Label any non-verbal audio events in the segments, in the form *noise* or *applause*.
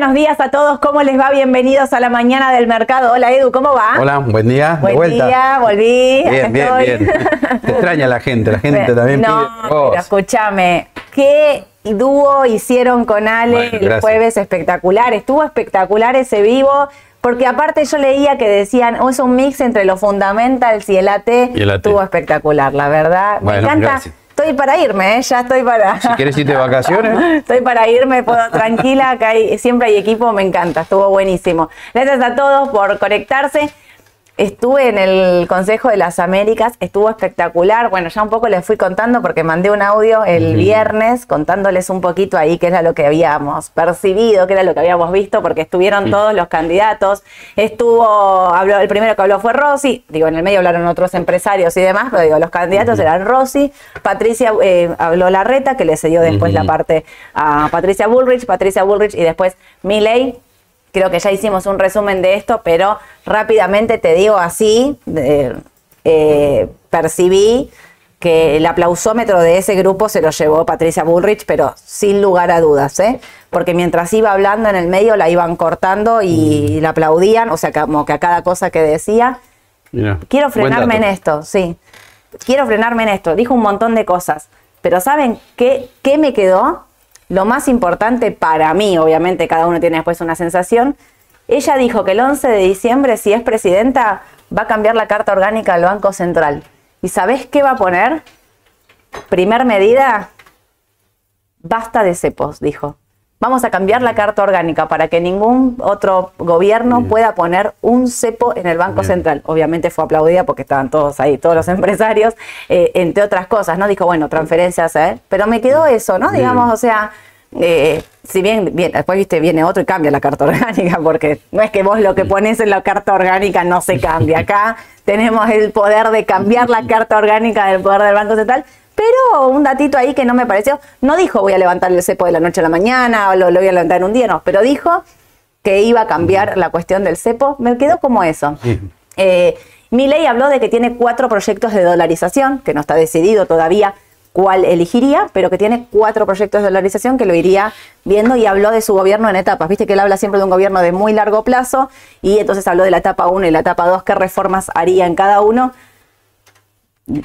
Buenos días a todos, ¿cómo les va? Bienvenidos a la mañana del mercado. Hola Edu, ¿cómo va? Hola, buen día, buen de vuelta. día, volví. Bien, bien, estoy. bien. *laughs* Te extraña la gente, la gente también no, pide pero escúchame, qué dúo hicieron con Ale Bueno, el gracias. jueves espectacular. Estuvo espectacular ese vivo. Porque aparte yo leía que decían, oh, es un mix entre los fundamentals y el AT. Y el AT. Estuvo espectacular, la verdad. Bueno, Me encanta. gracias. Estoy para irme, ¿eh? ya estoy para. Si quieres irte de vacaciones, *laughs* Estoy para irme, puedo tranquila, acá hay- siempre hay equipo, me encanta, estuvo buenísimo. Gracias a todos por conectarse. Estuve en el Consejo de las Américas, estuvo espectacular. Bueno, ya un poco les fui contando porque mandé un audio el viernes contándoles un poquito ahí qué era lo que habíamos percibido, qué era lo que habíamos visto, porque estuvieron todos los candidatos. Estuvo, habló, el primero que habló fue Rossi, digo, en el medio hablaron otros empresarios y demás, pero digo, los candidatos eran Rossi, Patricia eh, habló Larreta, que le cedió después la parte a Patricia Bullrich, Patricia Bullrich y después Milley. Creo que ya hicimos un resumen de esto, pero rápidamente te digo así, eh, percibí que el aplausómetro de ese grupo se lo llevó Patricia Bullrich, pero sin lugar a dudas, ¿eh? Porque mientras iba hablando en el medio la iban cortando y la aplaudían, o sea, como que a cada cosa que decía. mira, Quiero frenarme en esto, sí. Quiero frenarme en esto. Dijo un montón de cosas. Pero ¿saben qué, qué me quedó? Lo más importante para mí, obviamente cada uno tiene después una sensación. Ella dijo que el 11 de diciembre, si es presidenta, va a cambiar la carta orgánica del Banco Central. ¿Y sabés qué va a poner? Primer medida, basta de cepos, dijo. Vamos a cambiar la carta orgánica para que ningún otro gobierno pueda poner un cepo en el Banco Bien. Central. Obviamente fue aplaudida porque estaban todos ahí, todos los *laughs* empresarios, eh, entre otras cosas, ¿no? Dijo, bueno, transferencias, ¿eh? Pero me quedó eso, ¿no? Bien. Digamos, o sea, eh, si bien, bien, después viste, viene otro y cambia la carta *laughs* orgánica, porque no es que vos lo que pones en la carta orgánica no se cambia. Acá *laughs* tenemos el poder de cambiar la carta orgánica del poder del Banco Central. Pero un datito ahí que no me pareció, no dijo voy a levantar el cepo de la noche a la mañana o lo, lo voy a levantar en un día, no, pero dijo que iba a cambiar la cuestión del cepo. Me quedó como eso. Eh, Milei habló de que tiene cuatro proyectos de dolarización, que no está decidido todavía cuál elegiría, pero que tiene cuatro proyectos de dolarización que lo iría viendo y habló de su gobierno en etapas. Viste que él habla siempre de un gobierno de muy largo plazo y entonces habló de la etapa 1 y la etapa 2, qué reformas haría en cada uno.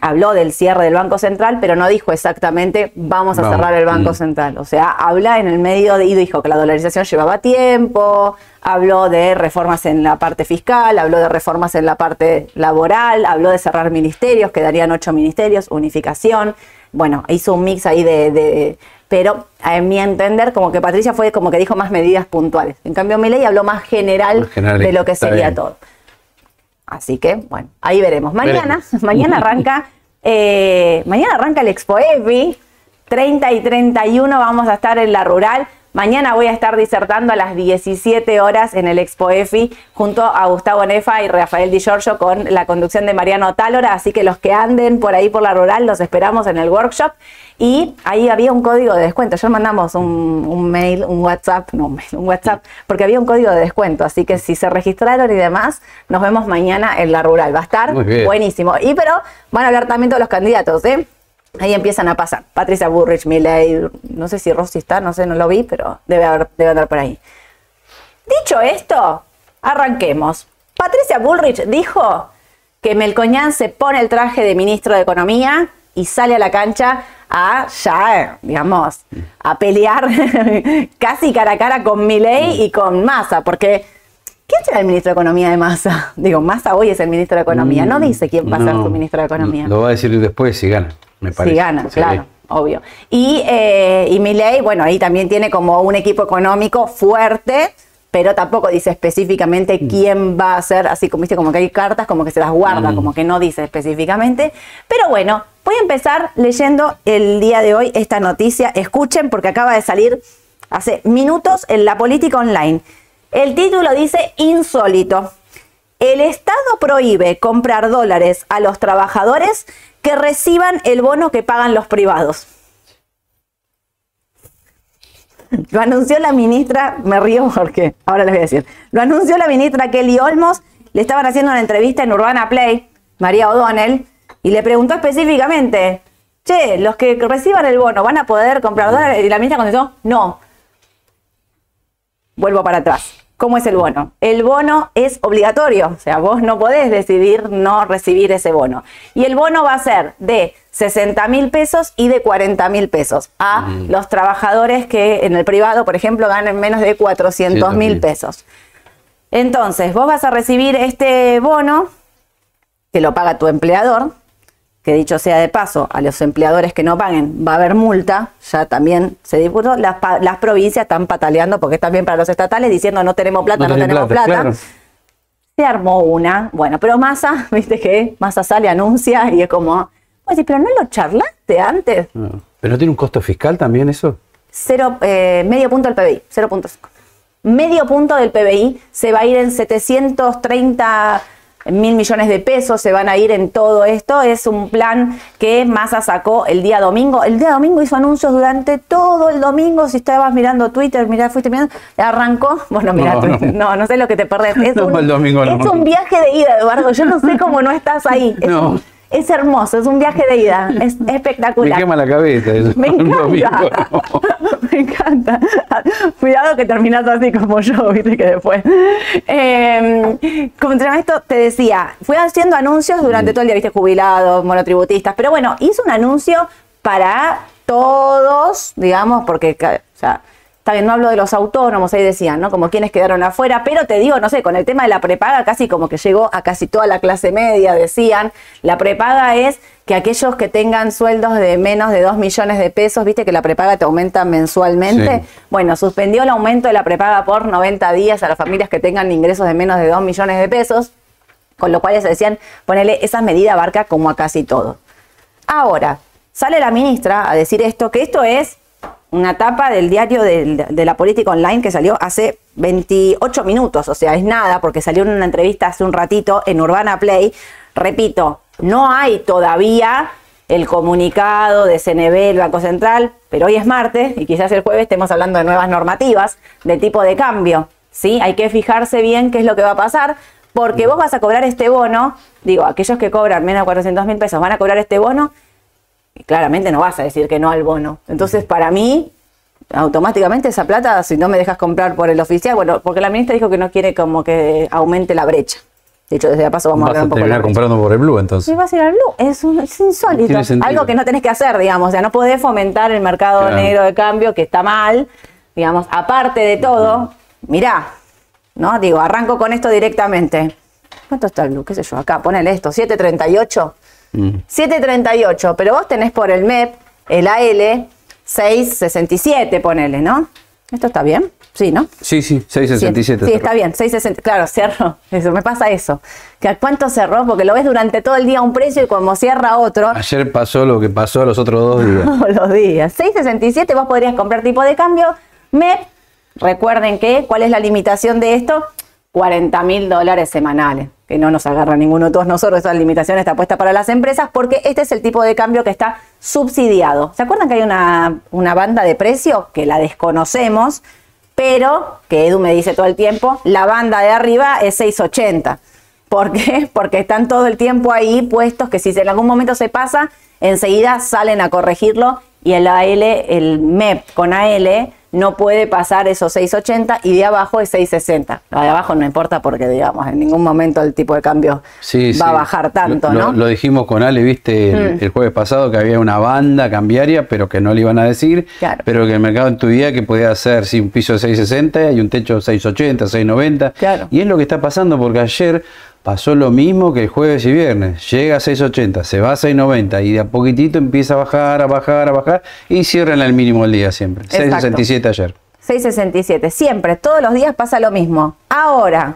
Habló del cierre del Banco Central, pero no dijo exactamente vamos a Vamos. cerrar el Banco Mm. Central. O sea, habla en el medio de, y dijo que la dolarización llevaba tiempo, habló de reformas en la parte fiscal, habló de reformas en la parte laboral, habló de cerrar ministerios, quedarían ocho ministerios, unificación. Bueno, hizo un mix ahí de, de- pero a mi entender, como que Patricia fue como que dijo más medidas puntuales. En cambio, Milei habló más general, Más general, de lo que sería todo. Así que, bueno, ahí veremos. Mañana, Veremos. *laughs* mañana arranca, eh, mañana arranca el Expo EPI, 30 y 31 vamos a estar en la rural. Mañana voy a estar disertando a las 17 horas en el Expo EFI junto a Gustavo Nefa y Rafael Di Giorgio con la conducción de Mariano Tálora. Así que los que anden por ahí por la rural los esperamos en el workshop. Y ahí había un código de descuento. Ayer mandamos un, un mail, un WhatsApp, no un mail, un WhatsApp, porque había un código de descuento. Así que si se registraron y demás, nos vemos mañana en la rural. Va a estar buenísimo. Y pero van a hablar también todos los candidatos, ¿eh? Ahí empiezan a pasar. Patricia Burrich, Milley, no sé si Rossi está, no sé, no lo vi, pero debe, haber, debe andar por ahí. Dicho esto, arranquemos. Patricia Bullrich dijo que Melcoñán se pone el traje de ministro de Economía y sale a la cancha a ya, digamos, a pelear *laughs* casi cara a cara con Milei y con Massa, porque ¿quién será el ministro de Economía de Massa? *laughs* Digo, Massa hoy es el ministro de Economía, no dice quién va a ser Mm, su ministro de Economía. Lo va a decir después si gana, me parece. Si gana, Sí. claro, obvio. Y, eh, y bueno, ahí también tiene como un equipo económico fuerte, pero tampoco dice específicamente Mm. quién va a ser, así como viste, como que hay cartas como que se las guarda, Mm. como que no dice específicamente. Pero bueno, voy a empezar leyendo el día de hoy esta noticia. Escuchen, porque acaba de salir hace minutos en la política online. El título dice insólito. El Estado prohíbe comprar dólares a los trabajadores que reciban el bono que pagan los privados. Lo anunció la ministra, me río porque ahora les voy a decir. Lo anunció la ministra Kelly Olmos, le estaban haciendo una entrevista en Urbana Play, María O'Donnell, y le preguntó específicamente, che, los que reciban el bono van a poder comprar dólares. Y la ministra contestó, no. vuelvo para atrás. ¿Cómo es el bono? El bono es obligatorio, o sea, vos no podés decidir no recibir ese bono. Y el bono va a ser de 60 mil pesos y de 40 mil pesos a Mm. los trabajadores que en el privado, por ejemplo, ganen menos de 400 mil 400.000. pesos. Entonces, vos vas a recibir este bono que lo paga tu empleador, que dicho sea de paso, a los empleadores que no paguen va a haber multa, ya también se discutió, las, provincias están pataleando porque también para los estatales diciendo no tenemos plata, no, tenemos plata. claro. Se armó una, bueno, pero Massa, *laughs* viste que Massa sale, anuncia y es como, oye, pero no lo charlaste antes. No. ¿Pero no tiene un costo fiscal también eso? Cero, eh, medio punto del PBI, 0.5. Medio punto del PBI se va a ir en 730 mil millones de pesos, se van a ir en todo esto. Es un plan que Massa sacó el día domingo. El día domingo hizo anuncios durante todo el domingo. Si estabas mirando Twitter, mirá, fuiste mirando, arrancó. Bueno, mira, No, Twitter. No, no, sé lo que te perdés. Es, No, un, el domingo no. es un viaje de ida, Eduardo. Yo no sé cómo no estás ahí. Es, No. Es hermoso, es un viaje de ida. Es *laughs* Me espectacular. quema la cabeza eso. Me *laughs* domingo, encanta. *laughs* no. Me encanta. Cuidado que terminas así como yo, viste que después. Eh, como entre esto te decía, fui haciendo anuncios durante todo el día, viste, jubilados, monotributistas, pero bueno, hizo un anuncio para todos, digamos, porque, ca- o sea, está bien, no hablo de los autónomos, ahí decían, ¿no? Como quienes quedaron afuera, pero te digo, no sé, con el tema de la prepaga casi como que llegó a casi toda la clase media, decían, la prepaga es que aquellos que tengan sueldos de menos de 2 millones de pesos, viste que la prepaga te aumenta mensualmente, Sí. bueno, suspendió el aumento de la prepaga por 90 días a las familias que tengan ingresos de menos de 2 millones de pesos, con lo cual se decían, ponele, esa medida abarca como a casi todo. Ahora, sale la ministra a decir esto, que esto es una tapa del diario de, la política online que salió hace 28 minutos, o sea, es nada, porque salió en una entrevista hace un ratito en Urbana Play. Repito, no hay todavía el comunicado de CNB, el Banco Central, pero hoy es martes y quizás el jueves estemos hablando de nuevas normativas de tipo de cambio. ¿sí? Hay que fijarse bien qué es lo que va a pasar, porque vos vas a cobrar este bono, digo, aquellos que cobran menos de 400 mil pesos van a cobrar este bono y claramente no vas a decir que no al bono. Entonces, para mí, automáticamente esa plata, si no me dejas comprar por el oficial, bueno, porque la ministra dijo que no quiere como que aumente la brecha. De hecho, desde ya paso vamos a Vas hablar un poco de la terminar comprando por el Blue entonces. Sí, vas a ir al Blue. Es, un- es insólito. Algo que no tenés que hacer, digamos. O sea, no podés fomentar el mercado Claro. negro de cambio, que está mal. Digamos, aparte de todo, mirá, ¿no? Digo, arranco con esto directamente. ¿Cuánto está el Blue? ¿Qué sé yo? Acá, ponele esto, 738. Mm. 738, pero vos tenés por el MEP el AL 667, ponele, ¿no? ¿Esto está bien? Sí, ¿no? Sí, sí, 667. Sí, está bien, 660. Claro, cerró. Eso, me pasa eso. Que a cuánto cerró, porque lo ves durante todo el día a un precio y como cierra otro, Ayer pasó lo que pasó los otros dos días. todos *laughs* los días. 667 vos podrías comprar tipo de cambio MEP. Recuerden que, ¿cuál es la limitación de esto? 40 mil dólares semanales. Que no nos agarra ninguno de todos nosotros. Esa limitación está puesta para las empresas porque este es el tipo de cambio que está subsidiado. ¿Se acuerdan que hay una, una banda de precio que la desconocemos? Pero, que Edu me dice todo el tiempo, la banda de arriba es 680. ¿Por qué? *laughs* Porque están todo el tiempo ahí puestos que si en algún momento se pasa, enseguida salen a corregirlo y el AL, el MEP con AL no puede pasar esos 680 y de abajo es 660. La de abajo no importa porque, digamos, en ningún momento el tipo de cambio Sí, va a bajar tanto, Lo- ¿no? Mm. Lo, dijimos con Ale, viste, el, el jueves pasado que había una banda cambiaria, pero que no le iban a decir, Claro. pero que el mercado intuía que podía hacer sí, un piso de 660 y un techo de 680, 690. Claro. Y es lo que está pasando porque ayer pasó lo mismo que el jueves y viernes. Llega a 680, se va a 690 y de a poquitito empieza a bajar, a bajar, a bajar y cierran al mínimo el día siempre. Exacto. 667 ayer. 667. Siempre, todos los días pasa lo mismo. Ahora,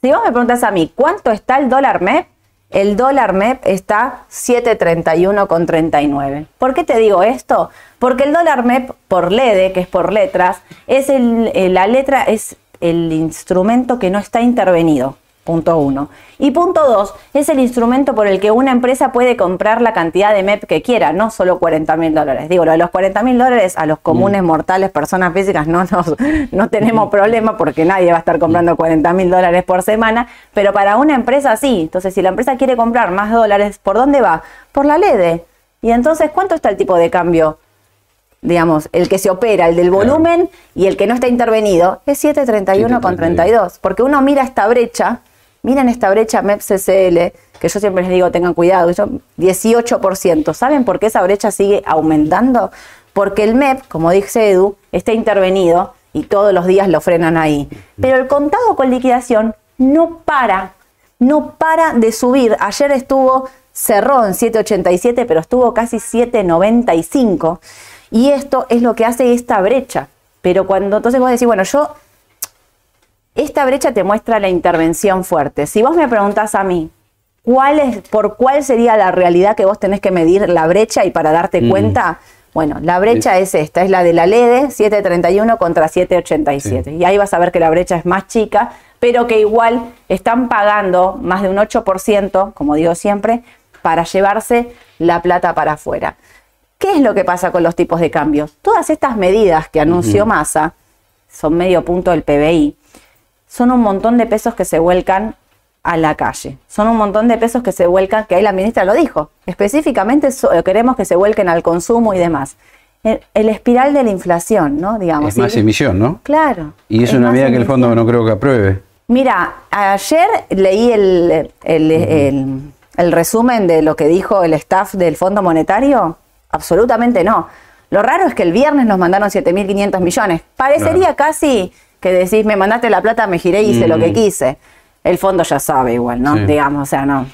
si vos me preguntas a mí, ¿cuánto está el dólar MEP? El dólar MEP está 731,39. ¿Por qué te digo esto? Porque el dólar MEP por LEDE, que es por letras, es el, eh, la letra es el instrumento que no está intervenido. Punto uno. Y punto dos, es el instrumento por el que una empresa puede comprar la cantidad de MEP que quiera, no solo 40 mil dólares. Digo, lo de los 40 mil dólares a los comunes mortales, personas físicas, no, nos, no tenemos problema porque nadie va a estar comprando 40 mil dólares por semana, pero para una empresa sí. Entonces, si la empresa quiere comprar más dólares, ¿por dónde va? Por la LEDE. Y entonces, ¿cuánto está el tipo de cambio? digamos, el que se opera, el del volumen y el que no está intervenido, es 731 con 32. Porque uno mira esta brecha, miren esta brecha MEP-CCL, que yo siempre les digo, tengan cuidado, yo, 18%. ¿Saben por qué esa brecha sigue aumentando? Porque el MEP, como dice Edu, está intervenido y todos los días lo frenan ahí. Pero el contado con liquidación no para, no para de subir. Ayer estuvo, cerró en 7,87, pero estuvo casi 7,95. Y esto es lo que hace esta brecha. Pero cuando entonces vos decís, bueno, yo, esta brecha te muestra la intervención fuerte. Si vos me preguntás a mí, ¿cuál es, ¿por cuál sería la realidad que vos tenés que medir la brecha y para darte Mm. cuenta? Bueno, la brecha es esta, es la de la LEDE, 731 contra 787. Y ahí vas a ver que la brecha es más chica, pero que igual están pagando más de un 8%, como digo siempre, para llevarse la plata para afuera. ¿Qué es lo que pasa con los tipos de cambios? Todas estas medidas que anunció Massa, son medio punto del PBI, son un montón de pesos que se vuelcan a la calle. Son un montón de pesos que se vuelcan, que ahí la ministra lo dijo, específicamente so- queremos que se vuelquen al consumo y demás. El, el espiral de la inflación, ¿no? Digamos. Es más emisión, ¿no? Claro. Y es, una medida que el emisión. fondo no creo que apruebe. Mira, ayer leí el, el- el- el resumen de lo que dijo el staff del Fondo Monetario. Absolutamente no. Lo raro es que el viernes nos mandaron 7.500 millones. Parecería casi que decís, me mandaste la plata, me giré y hice lo que quise. El fondo ya sabe igual, ¿no? Sí. Digamos, o sea, no.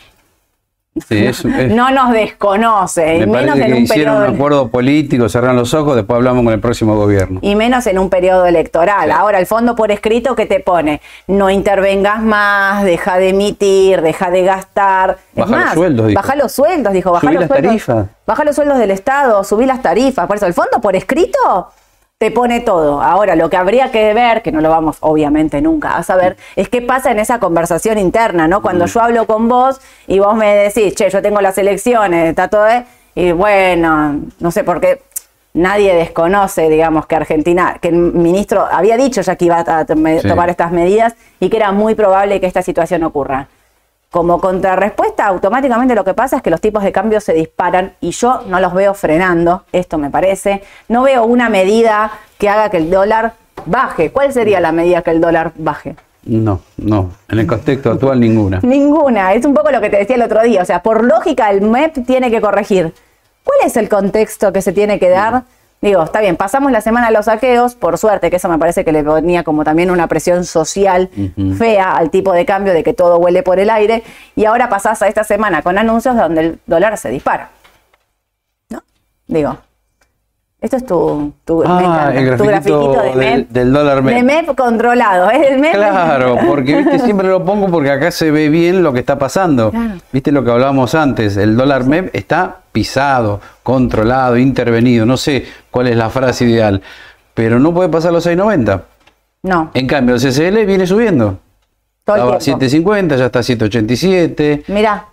Sí, es- es- *laughs* No nos desconoce, y me menos en que un hicieron periodo. un acuerdo político, cerran los ojos, después hablamos con el próximo gobierno. Y menos en un periodo electoral. Sí. Ahora, el fondo por escrito que te pone, no intervengas más, deja de emitir, deja de gastar. Baja los sueldos, dijo. Baja los sueldos, dijo. Baja Subí los las sueldos, tarifas. Baja los sueldos del Estado, subí las tarifas. Por eso, el fondo por escrito te pone todo. Ahora, lo que habría que ver, que no lo vamos obviamente nunca a saber, es qué pasa en esa conversación interna, ¿no? Mm. Cuando yo hablo con vos y vos me decís, che, yo tengo las elecciones, está todo, ¿eh? y bueno, no sé por qué nadie desconoce, digamos, que Argentina, que el ministro había dicho ya que iba a Sí. tomar estas medidas y que era muy probable que esta situación ocurra. Como contrarrespuesta, automáticamente lo que pasa es que los tipos de cambio se disparan y yo no los veo frenando, esto me parece. No veo una medida que haga que el dólar baje. ¿Cuál sería la medida que el dólar baje? No, no. En el contexto actual, ninguna. Ninguna. Es un poco lo que te decía el otro día. O sea, por lógica, el MEP tiene que corregir. ¿Cuál es el contexto que se tiene que dar? Digo, está bien, pasamos la semana a los saqueos, por suerte, que eso me parece que le ponía como también una presión social fea al tipo de cambio de que todo huele por el aire, y ahora pasás a esta semana con anuncios donde el dólar se dispara. ¿No? Digo, esto es tu, tu, me Ah, encanta, el tu grafiquito de del- MEP. del dólar MEP. De MEP controlado, es el MEP. Claro, porque *laughs* ¿viste? siempre lo pongo porque acá se ve bien lo que está pasando. Claro. Viste lo que hablábamos antes, el dólar MEP está pisado, controlado, intervenido, no sé cuál es la frase ideal, pero no puede pasar los 6.90. No, En cambio, el CCL viene subiendo. todo Estaba el a tiempo. 7.50, ya está a 7.87. Mirá.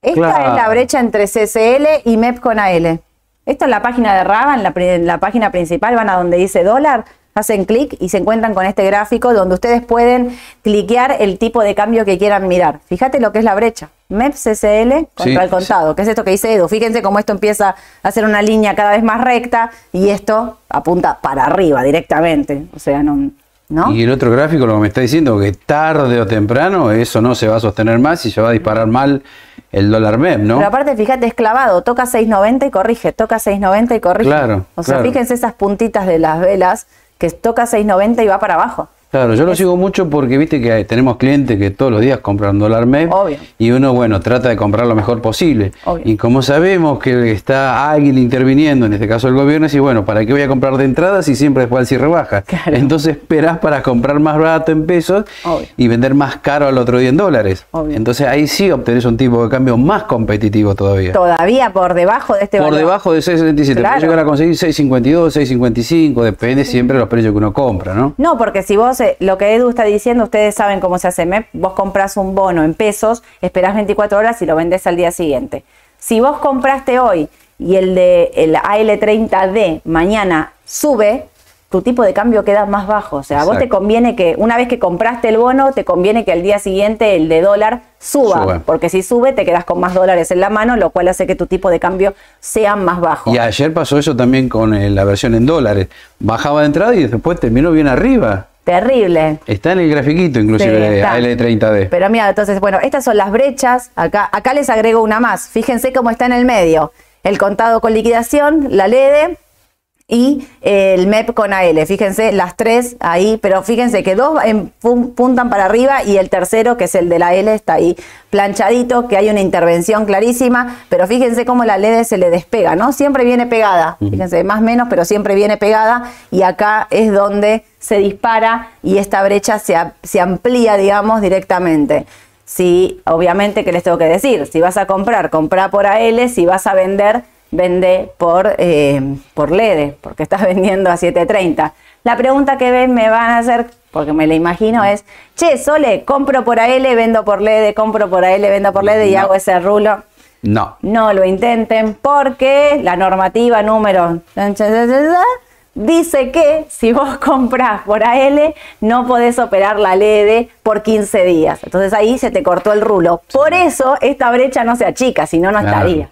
Esta Claro. es la brecha entre CCL y MEP con AL. Esta es la página de Raba, en la, en la página principal, van a donde dice dólar, hacen clic y se encuentran con este gráfico donde ustedes pueden cliquear el tipo de cambio que quieran mirar. Fíjate lo que es la brecha. MEP CCL contra Sí, el contado, que es esto que dice Edu. Fíjense cómo esto empieza a hacer una línea cada vez más recta y esto apunta para arriba directamente. O sea, no. ¿no? Y el otro gráfico lo que me está diciendo que tarde o temprano eso no se va a sostener más y se va a disparar mal el dólar MEP, ¿no? Pero aparte, fíjate, es clavado, toca 6.90 y corrige, toca 6.90 y corrige. Claro, O sea, claro. fíjense esas puntitas de las velas que toca 6.90 y va para abajo. Claro, yo lo sigo mucho porque viste que tenemos clientes que todos los días compran dólar MEP Obvio. y uno, bueno, trata de comprar lo mejor posible. Obvio. Y como sabemos que está alguien interviniendo, en este caso el gobierno, y bueno, ¿para qué voy a comprar de entrada si siempre después al cierre baja? Claro. Entonces esperás para comprar más barato en pesos Obvio. y vender más caro al otro día en dólares. Entonces ahí sí obtenés un tipo de cambio más competitivo todavía. Todavía por debajo de este Por valor. debajo de 6.77, Claro. puede llegar a conseguir 6.52, 6.55, depende siempre de los precios que uno compra, ¿no? No, porque si vos, lo que Edu está diciendo, ustedes saben cómo se hace MEP, vos compras un bono en pesos, esperás 24 horas y lo vendés al día siguiente. Si vos compraste hoy y el de el AL30D mañana sube, tu tipo de cambio queda más bajo. O sea, a vos te conviene que una vez que compraste el bono, te conviene que al día siguiente el de dólar suba, Suba. porque si sube te quedas con más dólares en la mano, lo cual hace que tu tipo de cambio sea más bajo. Y ayer pasó eso también con eh, la versión en dólares. Bajaba de entrada y después terminó bien arriba. Terrible. Está en el grafiquito inclusive Sí, de está. AL30D. Pero mira, entonces, bueno, estas son las brechas. Acá, acá les agrego una más. Fíjense cómo está en el medio. El contado con liquidación, la LEDE y el MEP con AL. Fíjense, las tres ahí, pero fíjense que dos en- puntan para arriba y el tercero, que es el de la L, está ahí planchadito, que hay una intervención clarísima, pero fíjense cómo la LED se le despega, ¿no? Siempre viene pegada, fíjense, más o menos, pero siempre viene pegada y acá es donde se dispara y esta brecha se, se amplía, digamos, directamente. Si, obviamente, ¿qué les tengo que decir? Si vas a comprar, compra por AL, si vas a vender, vende por, eh, por LED, porque estás *laughs* vendiendo a 7.30. La pregunta que ven me van a hacer, porque me la imagino, es, che, Sole, compro por AL, vendo por LED, compro por AL, vendo por LED y No. hago ese rulo. No. No lo intenten porque la normativa número dice que si vos *laughs* compras por AL no podés operar la LED por 15 días. Entonces ahí se te cortó el rulo. Por eso esta brecha no se achica, si no, no Claro. estaría.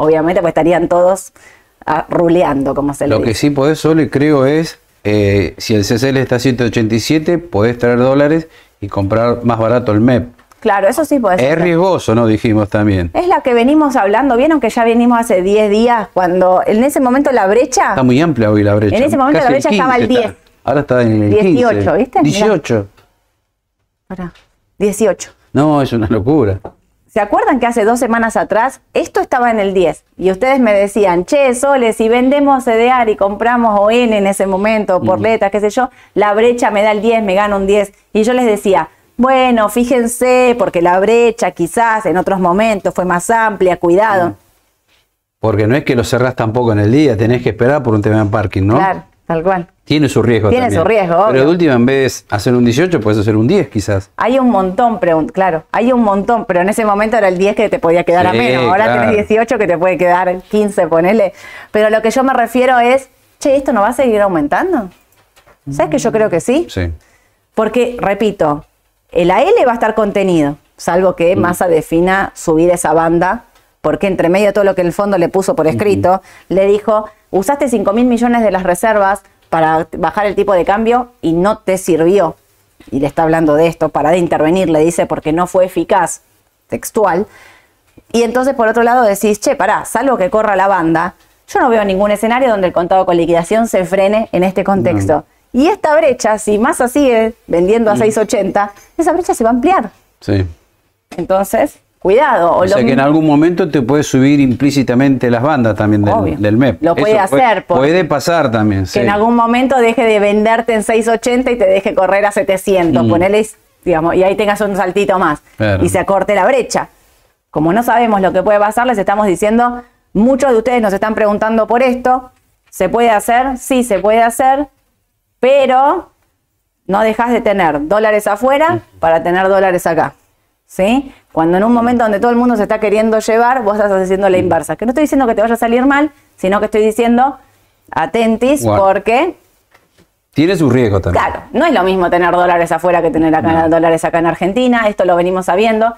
Obviamente pues estarían todos ah, ruleando, como se le Lo que sí podés solo, creo, es eh, si el CCL está a 187, podés traer dólares y comprar más barato el MEP. Claro, eso sí podés Es hacer. riesgoso, ¿no? Dijimos también. Es la que venimos hablando, vieron que ya venimos hace 10 días, cuando en ese momento la brecha... Está muy amplia hoy la brecha. En ese momento Casi la brecha estaba al 15 10. Ahora está en el 18, 15. ¿viste? Mirá. 18. Pará, 18. No, es una locura. ¿Se acuerdan que hace dos semanas atrás esto estaba en el 10? Y ustedes me decían, che, Sole, si vendemos CDR y compramos ON en ese momento, por letras, qué sé yo, la brecha me da el 10, me gana un 10. Y yo les decía, bueno, fíjense, porque la brecha quizás en otros momentos fue más amplia, cuidado. Porque no es que lo cerrás tampoco en el día, tenés que esperar por un tema de parking, ¿no? Claro, tal cual. Tiene su riesgo Tiene también. su riesgo, obvio. Pero de última, en vez de hacer un 18, puedes hacer un 10 quizás. Hay un montón, claro, hay un montón, pero en ese momento era el 10 que te podía quedar a menos. Ahora claro. tenés 18 que te puede quedar 15, ponele. Pero lo que yo me refiero es, che, ¿esto no va a seguir aumentando? ¿Sabes que yo creo que sí? Sí. Porque, repito, el AL va a estar contenido, salvo que Massa defina subir esa banda, porque entre medio de todo lo que el fondo le puso por escrito, le dijo, usaste 5 mil millones de las reservas para bajar el tipo de cambio y no te sirvió. Y le está hablando de esto, para de intervenir, le dice, porque no fue eficaz, textual. Y entonces, por otro lado, decís, che, pará, salvo que corra la banda, yo no veo ningún escenario donde el contado con liquidación se frene en este contexto. Y esta brecha, si Massa sigue vendiendo a 6.80, esa brecha se va a ampliar. Sí. Entonces, cuidado. O, lo sea que en algún momento te puede subir implícitamente las bandas también del, del MEP. Lo puede Eso hacer, Puede pasar también. que sí. en algún momento deje de venderte en 6.80 y te deje correr a 700. Mm. Ponele, digamos, y ahí tengas un saltito más. Claro. Y se acorte la brecha. Como no sabemos lo que puede pasar, les estamos diciendo, muchos de ustedes nos están preguntando por esto. ¿Se puede hacer? Sí, se puede hacer, pero no dejas de tener dólares afuera para tener dólares acá. ¿Sí? Cuando en un momento donde todo el mundo se está queriendo llevar, vos estás haciendo la inversa. Que no estoy diciendo que te vaya a salir mal, sino que estoy diciendo atentis porque Tiene su riesgo también. Claro, no es lo mismo tener dólares afuera que tener acá dólares acá en Argentina, esto lo venimos sabiendo.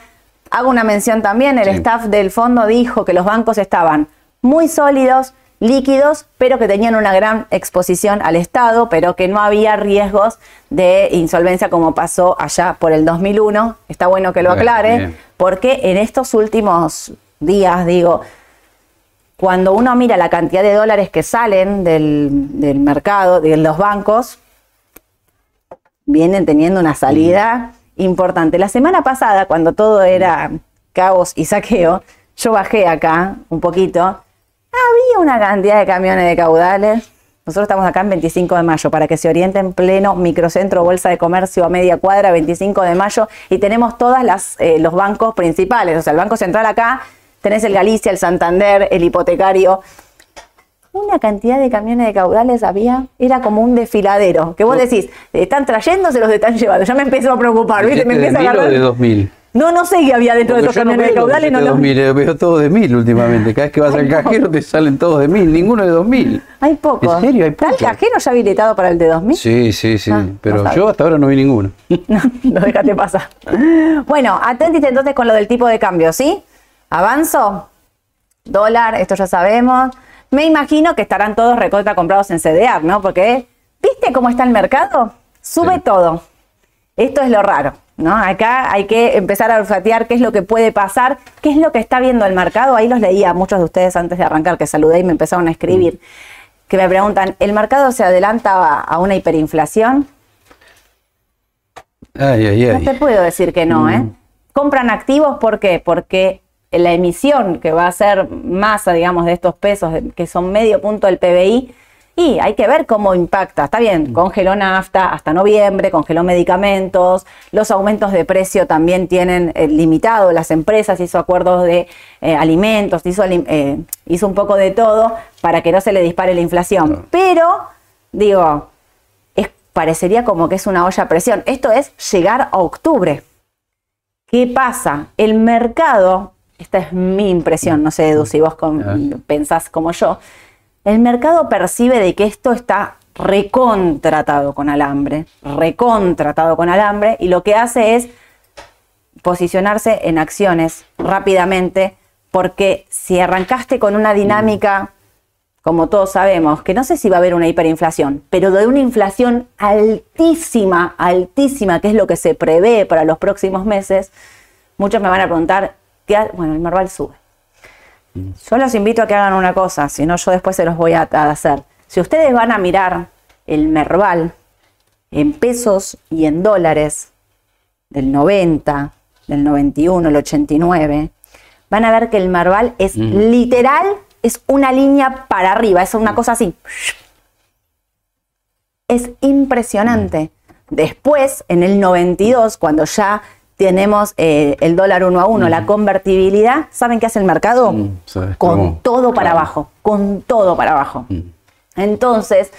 Hago una mención también, el Sí. staff del fondo dijo que los bancos estaban muy sólidos, líquidos, pero que tenían una gran exposición al Estado, pero que no había riesgos de insolvencia como pasó allá por el 2001. Está bueno que lo aclare, bien. porque en estos últimos días, digo, cuando uno mira la cantidad de dólares que salen del, del mercado, de los bancos, vienen teniendo una salida importante. La semana pasada, cuando todo era caos y saqueo, yo bajé acá un poquito. Había una cantidad de camiones de caudales. Nosotros estamos acá en 25 de mayo, para que se orienten pleno microcentro, bolsa de comercio a media cuadra, 25 de mayo, y tenemos todos los bancos principales. O sea, el Banco Central acá, tenés el Galicia, el Santander, el hipotecario, una cantidad de camiones de caudales había, era como un desfiladero. Que vos decís, están trayendo, se los están llevando. Ya me empezó a preocupar, ¿viste? Me ¿Dijiste de empieza a agarrar- de 2000? No, no sé qué había dentro de Porque esos yo no camiones los caudales. No, no. de 2000, veo todos de 1000 últimamente. Cada vez que vas al cajero te salen todos de 1000, ninguno de 2000. Hay poco. ¿En serio? Hay ¿Está el cajero ya habilitado para el de 2000? Sí, sí, sí. Ah, no pero yo hasta ahora no vi ninguno. *laughs* No, no déjate pasar. Bueno, atentiste entonces con lo del tipo de cambio, ¿sí? Avanzo. Dólar, esto ya sabemos. Me imagino que estarán todos recontra comprados en CDR, ¿no? Porque, ¿viste cómo está el mercado? Sube Sí. todo. Esto es lo raro, ¿no? Acá hay que empezar a olfatear qué es lo que puede pasar, qué es lo que está viendo el mercado. Ahí los leía a muchos de ustedes antes de arrancar, que saludé y me empezaron a escribir, que me preguntan, ¿el mercado se adelanta a- una hiperinflación? Ay, ay, No te puedo decir que no, ¿eh? Compran activos, ¿por qué? Porque la emisión que va a ser masa, digamos, de estos pesos, que son medio punto del PBI, y hay que ver cómo impacta. Está bien, congeló nafta hasta noviembre, congeló medicamentos, los aumentos de precio también tienen eh, limitado, las empresas hizo acuerdos de eh, alimentos, hizo, eh, hizo un poco de todo para que no se le dispare la inflación. Pero, digo, es, parecería como que es una olla a presión. Esto es llegar a octubre. ¿Qué pasa? El mercado, esta es mi impresión, no sé, Edu, si vos con- pensás como yo, el mercado percibe de que esto está recontratado con alambre, recontratado con alambre, y lo que hace es posicionarse en acciones rápidamente, porque si arrancaste con una dinámica, como todos sabemos, que no sé si va a haber una hiperinflación, pero de una inflación altísima, altísima, que es lo que se prevé para los próximos meses, muchos me van a preguntar, ¿qué bueno, el Merval sube. Yo los invito a que hagan una cosa, si no yo después se los voy a, a hacer. Si ustedes van a mirar el Merval en pesos y en dólares del 90, del 91, el 89, van a ver que el Merval es literal, es una línea para arriba, es una cosa así. Es impresionante. Después, en el 92, cuando ya tenemos eh, el dólar uno a uno, la convertibilidad, ¿saben qué hace el mercado? Mm, ¿sabes con cómo? todo para Claro. abajo, con todo para abajo. Entonces,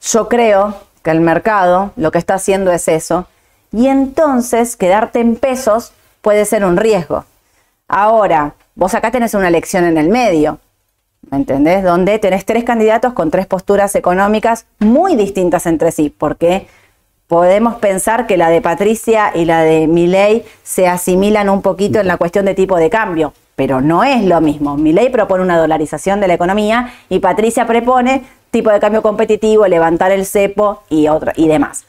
yo creo que el mercado lo que está haciendo es eso. Y entonces, quedarte en pesos puede ser un riesgo. Ahora, vos acá tenés una elección en el medio, ¿me entendés? Donde tenés tres candidatos con tres posturas económicas muy distintas entre sí, porque podemos pensar que la de Patricia y la de Milei se asimilan un poquito en la cuestión de tipo de cambio, pero no es lo mismo. Milei propone una dolarización de la economía y Patricia propone tipo de cambio competitivo, levantar el cepo y otra y demás.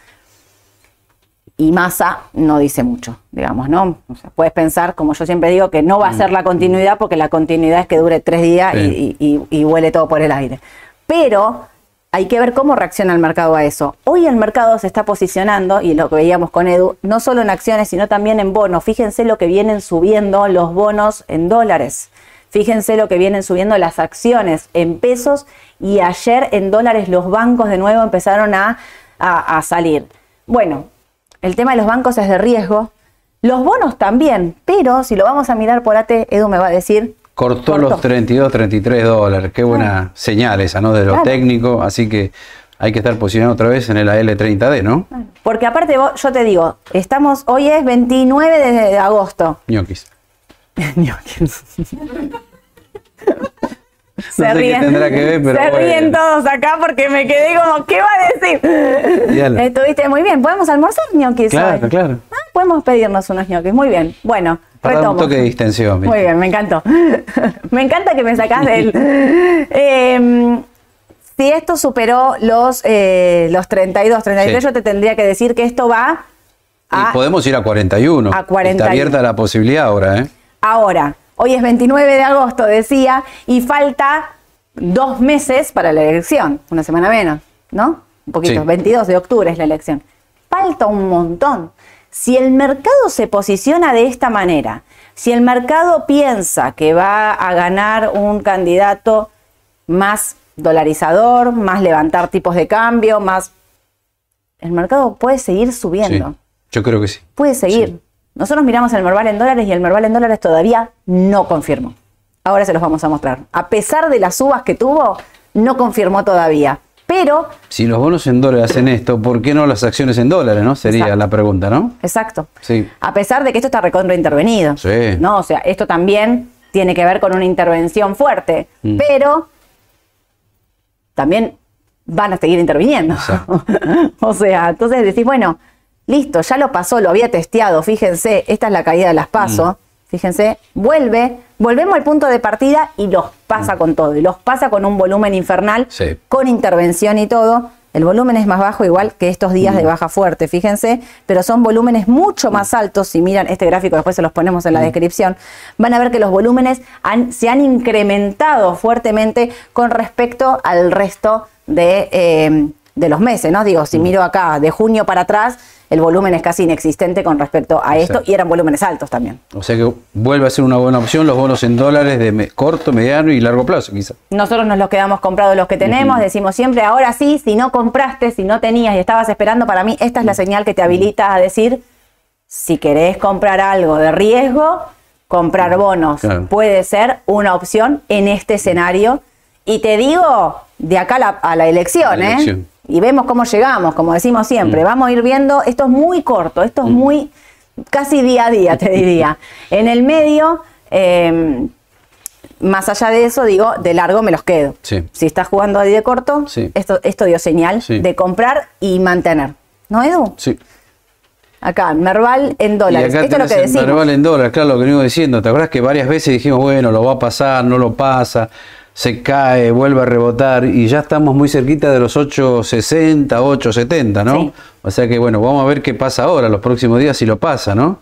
Y Massa no dice mucho, digamos, ¿no? O sea, puedes pensar, como yo siempre digo, que no va a ser la continuidad porque la continuidad es que dure tres días y, y, y huele todo por el aire. Pero hay que ver cómo reacciona el mercado a eso. Hoy el mercado se está posicionando, y lo que veíamos con Edu, no solo en acciones, sino también en bonos. Fíjense lo que vienen subiendo los bonos en dólares. Fíjense lo que vienen subiendo las acciones en pesos y ayer en dólares los bancos de nuevo empezaron a, a, salir. Bueno, el tema de los bancos es de riesgo. Los bonos también, pero si lo vamos a mirar por AT, Edu me va a decir. Cortó, los 32, 33 dólares. Qué buena señal esa, ¿no? De lo Claro. técnico. Así que hay que estar posicionado otra vez en el AL30D, ¿no? Porque aparte, vos- yo te digo, estamos, hoy es 29 de agosto. Ñoquis. *laughs* Se *laughs* sé qué tendrá que ver, pero se bueno. ríen todos acá porque me quedé como, ¿qué va a decir? Estuviste muy bien. ¿Podemos almorzar ñoquis Claro, hoy? claro. Ah, podemos pedirnos unos ñoquis. Muy bien. Bueno, Para un toque de distensión. Muy bien, me encantó. *laughs* me encanta que me sacás del. *laughs* Em, si esto superó los, eh, los 32, 33, Sí. yo te tendría que decir que esto va a. Y podemos ir a 41. A 41. Está abierta la posibilidad ahora, ¿eh? Ahora, hoy es 29 de agosto, decía, y falta dos meses para la elección, una semana menos, ¿no? Un poquito, Sí. 22 de octubre es la elección. Falta un montón. Si el mercado se posiciona de esta manera, si el mercado piensa que va a ganar un candidato más dolarizador, más levantar tipos de cambio, más... El mercado puede seguir Sí. subiendo Yo creo que sí. puede seguir. Nosotros miramos el Merval en dólares y el Merval en dólares todavía no confirmó. Ahora se los vamos a mostrar. A pesar de las subas que tuvo, no confirmó todavía. Pero, Si los bonos en dólares hacen esto, ¿por qué no las acciones en dólares, no? Sería Exacto. la pregunta, ¿no? exacto. Sí. A pesar de que esto está recontra intervenido. Sí. ¿no? O sea, esto también tiene que ver con una intervención fuerte. Mm. Pero también van a seguir interviniendo. *laughs* O sea, entonces decís, bueno, listo, ya lo pasó, lo había testeado, fíjense, esta es la caída de las pasos, Mm. Fíjense, vuelve, volvemos al punto de partida y los pasa con todo, y los pasa con un volumen infernal, Mm. Sí. con intervención y todo. El volumen es más bajo, igual que estos días Mm. de baja fuerte, fíjense, pero son volúmenes mucho más altos. Si miran este gráfico, después se los ponemos Mm. en la descripción, van a ver que los volúmenes han- se han incrementado fuertemente con respecto al resto de, eh, de los meses, ¿no? Digo, si Mm. miro acá de junio para atrás, el volumen es casi inexistente con respecto a esto Exacto. y eran volúmenes altos también. O sea que vuelve a ser una buena opción los bonos en dólares de me- corto, mediano y largo plazo, quizá. Nosotros nos los quedamos comprados los que tenemos, decimos siempre, ahora sí, si no compraste, si no tenías y estabas esperando, para mí esta es la señal que te habilita a decir, si querés comprar algo de riesgo, comprar bonos Claro. puede ser una opción en este escenario. Y te digo, de acá a la, a la elección, A la ¿eh? Y vemos cómo llegamos, como decimos siempre, vamos a ir viendo, esto es muy corto, esto es muy, casi día a día, te diría. *laughs* En el medio... eh, más allá de eso, digo, de largo me los quedo. Sí. Si estás jugando ahí de corto, Sí. esto, esto dio señal Sí. de comprar y mantener. ¿No, Edu? Sí. Acá, Merval en dólares. Esto es lo que decimos. Merval en dólares, claro, lo que venimos diciendo. ¿Te acuerdas que varias veces dijimos, bueno, lo va a pasar, no lo pasa, se cae, vuelve a rebotar y ya estamos muy cerquita de los 8.60, 8.70, ¿no? Sí. O sea que, bueno, vamos a ver qué pasa ahora, los próximos días, si lo pasa, ¿no?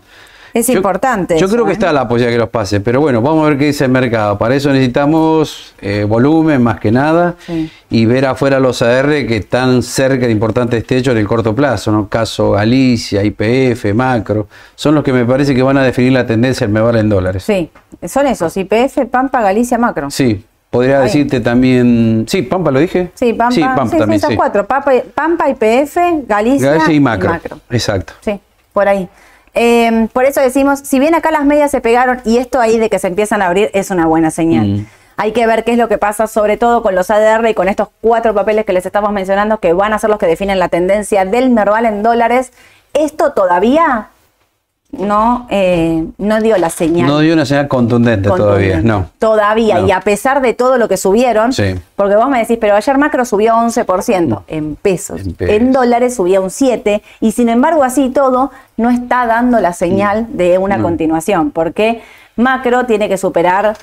Es Yo- importante. Yo eso, creo que ¿eh? está la posibilidad que los pase, pero bueno, vamos a ver qué dice el mercado. Para eso necesitamos eh, volumen más que nada Sí. y ver afuera los AR que están cerca de importantes techos en el corto plazo, ¿no? Caso Galicia, IPF, Macro, son los que me parece que van a definir la tendencia del Merval en dólares. Sí, son esos, IPF, Pampa, Galicia, Macro. Sí, podría Ahí. decirte también. Sí, Pampa lo dije. Sí, Pampa, Sí, Pampa sí, también. sí. cuatro, Pampa, Pampa, IPF, Galicia, Galicia y macro. Exacto. Sí, por ahí. Eh, por eso decimos, si bien acá las medias se pegaron y esto ahí de que se empiezan a abrir es una buena señal. Mm. Hay que ver qué es lo que pasa, sobre todo con los ADR y con estos cuatro papeles que les estamos mencionando, que van a ser los que definen la tendencia del Merval en dólares. Esto todavía no, eh, no dio la señal. No dio una señal contundente, todavía, no. Todavía, No. y a pesar de todo lo que subieron, Sí. porque vos me decís, pero ayer macro subió 11% en pesos, En en, pesos. dólares subía un 7%, y sin embargo así todo no está dando la señal de una No. continuación, porque macro tiene que superar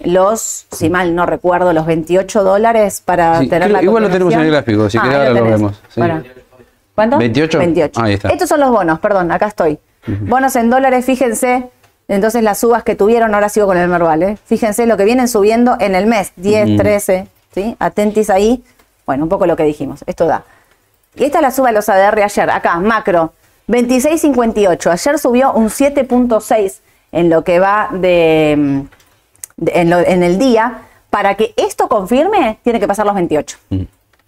los, si mal no recuerdo, los 28 dólares para Sí, tener creo- la igual lo tenemos en el gráfico, si Ah, querés ahora lo vemos, sí. ¿Cuánto? 28. 28. Ahí está. Estos son los bonos, perdón, acá estoy. Bonos en dólares, fíjense. Entonces las subas que tuvieron, ahora sigo con el Merval, ¿eh? Fíjense lo que vienen subiendo en el mes, 10, 13, ¿sí? Atentis ahí. Bueno, un poco lo que dijimos, esto da. Y esta es la suba de los ADR ayer, acá, macro, 26.58. Ayer subió un 7.6 en lo que va de, de- en, lo- en el día. Para que esto confirme, tiene que pasar los 28. Mm.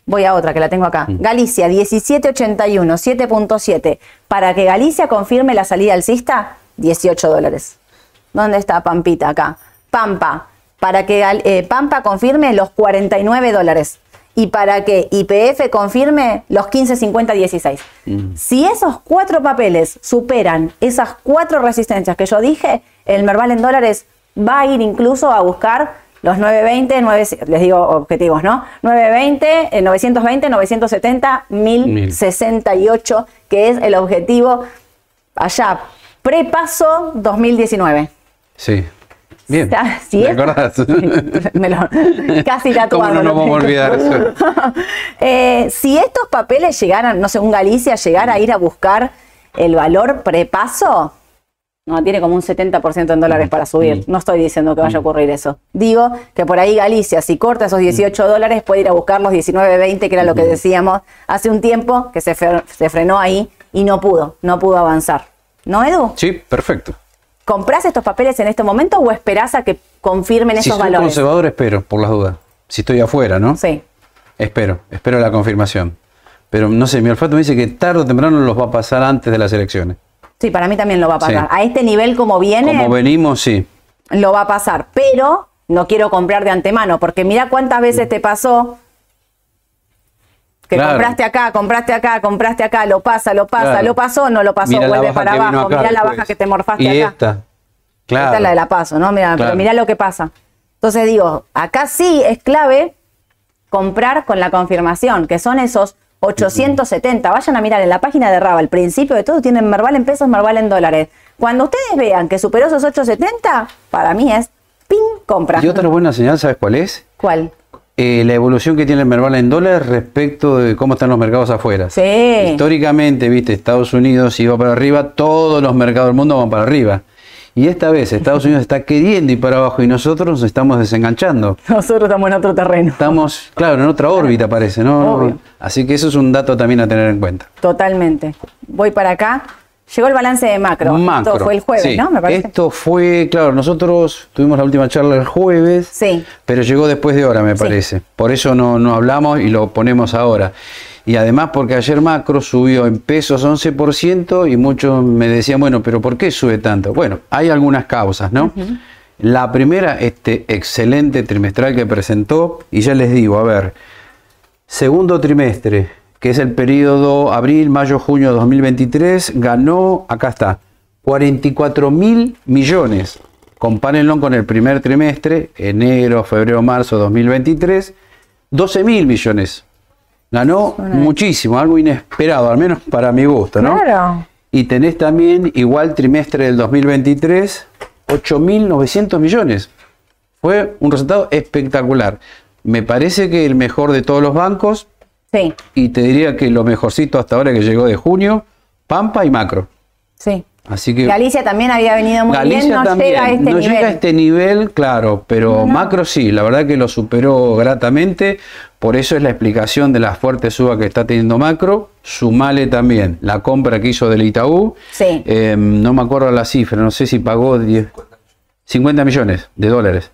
Voy a otra que la tengo acá. Galicia, 1781, 7.7. Para que Galicia confirme la salida alcista, 18 dólares. ¿Dónde está Pampita? Acá. Pampa. Para que eh, Pampa confirme los 49 dólares. Y para que IPF confirme los 15.50, 16. Si esos cuatro papeles superan esas cuatro resistencias que yo dije, el Merval en dólares va a ir incluso a buscar los 920, 9, les digo objetivos, ¿no? 920, eh, 920, 970, 1068, que es el objetivo allá, prepaso 2019. Sí. Bien. Si ¿Te acordás? *laughs* Me lo- casi tatuado. ¿Cómo no nos vamos a olvidar eso? *laughs* Eh, si estos papeles llegaran, no sé, un Galicia llegara a ir a buscar el valor prepaso, no, tiene como un 70% en dólares para subir. No estoy diciendo que vaya a ocurrir eso. Digo que por ahí Galicia, si corta esos 18 dólares, puede ir a buscar los 19.20, que era lo que decíamos hace un tiempo, que se, fre- se frenó ahí y no pudo, no pudo avanzar. ¿No, Edu? Sí, perfecto. ¿Comprás estos papeles en este momento o esperás a que confirmen Si esos soy valores? conservador, espero, por las dudas. Si estoy afuera, ¿no? Sí. Espero, espero la confirmación. Pero no sé, mi olfato me dice que tarde o temprano los va a pasar antes de las elecciones. Sí, para mí también lo va a pasar. Sí. A este nivel como viene, Como venimos, sí. lo va a pasar. Pero no quiero comprar de antemano, porque mira cuántas veces te pasó que Claro. compraste acá, compraste acá, compraste acá, lo pasa, lo pasa, Claro. lo pasó, no lo pasó, Mirá vuelve para abajo, mirá la baja que te morfaste y acá. esta. Claro. Esta es la de la paso, ¿no? Mira, pero Claro. mirá lo que pasa. Entonces digo, acá sí es clave comprar con la confirmación, que son esos 870. Vayan a mirar en la página de Raba, al principio de todo tienen Merval en pesos, Merval en dólares. Cuando ustedes vean que superó esos 870, para mí es ping, compra. Y otra buena señal, ¿sabes cuál es? ¿Cuál? Eh, la evolución que tiene el Merval en dólares respecto de cómo están los mercados afuera. Sí. Históricamente, viste, Estados Unidos iba para arriba, todos los mercados del mundo van para arriba. Y esta vez Estados Unidos está queriendo ir para abajo y nosotros nos estamos desenganchando. *laughs* Nosotros estamos en otro terreno. Estamos, claro, en otra órbita parece, ¿no? Obvio. Así que eso es un dato también a tener en cuenta. Totalmente. Voy para acá. Llegó el balance de macro. Macro. Esto fue el jueves, sí. ¿no? Me parece. Esto fue, claro, nosotros tuvimos la última charla el jueves, Sí. pero llegó después de hora, me Sí. parece. Por eso no, no hablamos y lo ponemos ahora. Y además porque ayer macro subió en pesos 11% y muchos me decían, bueno, pero ¿por qué sube tanto? Bueno, hay algunas causas, ¿no? La primera, este excelente trimestral que presentó, y ya les digo, a ver, Segundo trimestre, que es el periodo abril, mayo, junio de 2023, ganó, acá está, 44 mil millones. Compárenlo con el primer trimestre, enero, febrero, marzo de 2023, 12 mil millones. Ganó muchísimo, algo inesperado, al menos para mi gusto, ¿no? Claro. Y tenés también, igual trimestre del 2023, 8.900 millones. Fue un resultado espectacular. Me parece que el mejor de todos los bancos, Sí, y te diría que lo mejorcito hasta ahora que llegó de junio, Pampa y Macro. sí. Así que Galicia también había venido muy bien, no llega a este no nivel. llega a este nivel, claro, pero Macro sí, la verdad que lo superó gratamente, por eso es la explicación de la fuerte suba que está teniendo Macro, sumale también la compra que hizo del Itaú, Sí. Eh, no me acuerdo la cifra, no sé si pagó 10, 50 millones de dólares,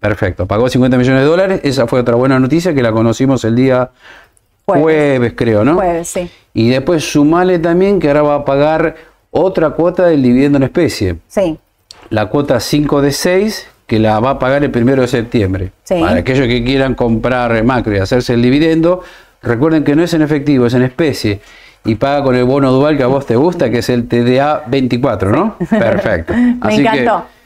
perfecto, pagó 50 millones de dólares, esa fue otra buena noticia que la conocimos el día Jueves. jueves creo, ¿no? Jueves, sí. Y después sumale también que ahora va a pagar otra cuota del dividendo en especie Sí, la cuota 5 de 6 que la va a pagar el primero de septiembre. Sí. Para aquellos que quieran comprar macro y hacerse el dividendo, recuerden que no es en efectivo, es en especie. Y paga con el bono dual que a vos te gusta, que es el TDA 24, ¿no? *laughs* Perfecto. Me encantó. Que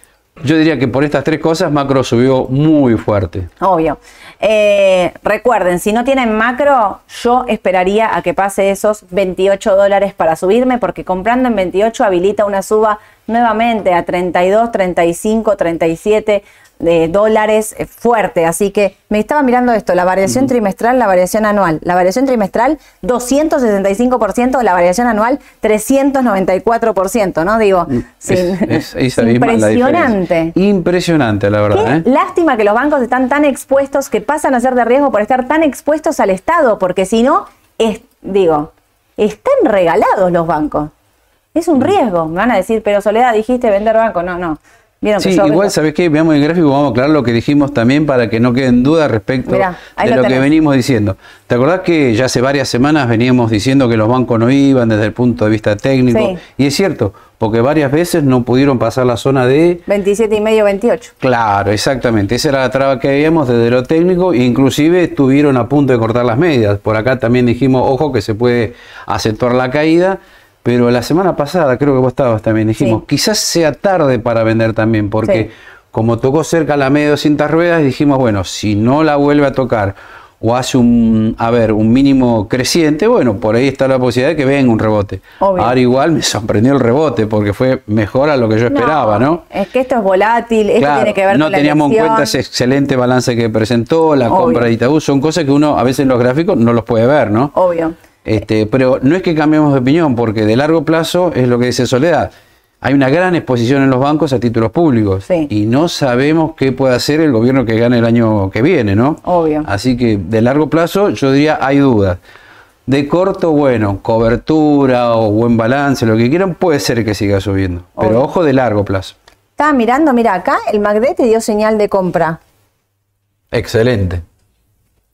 yo diría que por estas tres cosas macro subió muy fuerte. obvio. Eh, recuerden, si no tienen macro, yo esperaría a que pase esos 28 dólares para subirme, porque comprando en 28 habilita una suba nuevamente a 32, 35, 37 de dólares eh, fuerte. Así que me estaba mirando esto, la variación trimestral, la variación anual. La variación trimestral, 265%, la variación anual, 394%, ¿no? Digo, sin- Mm, Es, es- es la impresionante. Impresionante, la verdad. Qué ¿eh? lástima que los bancos están tan expuestos, que pasan a ser de riesgo por estar tan expuestos al Estado, porque si no, es, digo, están regalados los bancos. Es Mm. un riesgo. Me van a decir, pero Soledad, dijiste vender banco. No, no. Vieron que Sí, yo igual, ¿sabés qué? Veamos el gráfico, vamos a aclarar lo que dijimos también para que no queden dudas respecto Mirá, de lo lo que venimos diciendo. ¿Te acordás que ya hace varias semanas veníamos diciendo que los bancos no iban desde el punto de vista técnico? Sí. Y es cierto, porque varias veces no pudieron pasar la zona de... 27 y medio, 28. Claro, exactamente. Esa era la traba que habíamos desde lo técnico. e Inclusive estuvieron a punto de cortar las medias. Por acá también dijimos, ojo, que se puede acentuar la caída. Pero la semana pasada, creo que vos estabas también, dijimos, Sí. quizás sea tarde para vender también, porque Sí. como tocó cerca la media de 200 ruedas, dijimos, bueno, si no la vuelve a tocar o hace un, a ver, un mínimo creciente, bueno, por ahí está la posibilidad de que venga un rebote. Obvio. Ahora igual me sorprendió el rebote, porque fue mejor a lo que yo esperaba, ¿no? Es que esto es volátil, esto Claro, tiene que ver no con la teníamos en cuenta ese excelente balance que presentó, la Obvio. compra de Itaú, son cosas que uno a veces en los gráficos no los puede ver, ¿no? Obvio. Este, pero no es que cambiemos de opinión, porque de largo plazo es lo que dice Soledad. Hay una gran exposición en los bancos a títulos públicos Sí. y no sabemos qué puede hacer el gobierno que gane el año que viene, ¿no? Obvio. Así que de largo plazo yo diría hay dudas. De corto, bueno, cobertura o buen balance, lo que quieran, puede ser que siga subiendo. Pero ojo de largo plazo. Estaba mirando, mira, acá el MACD te dio señal de compra. Excelente.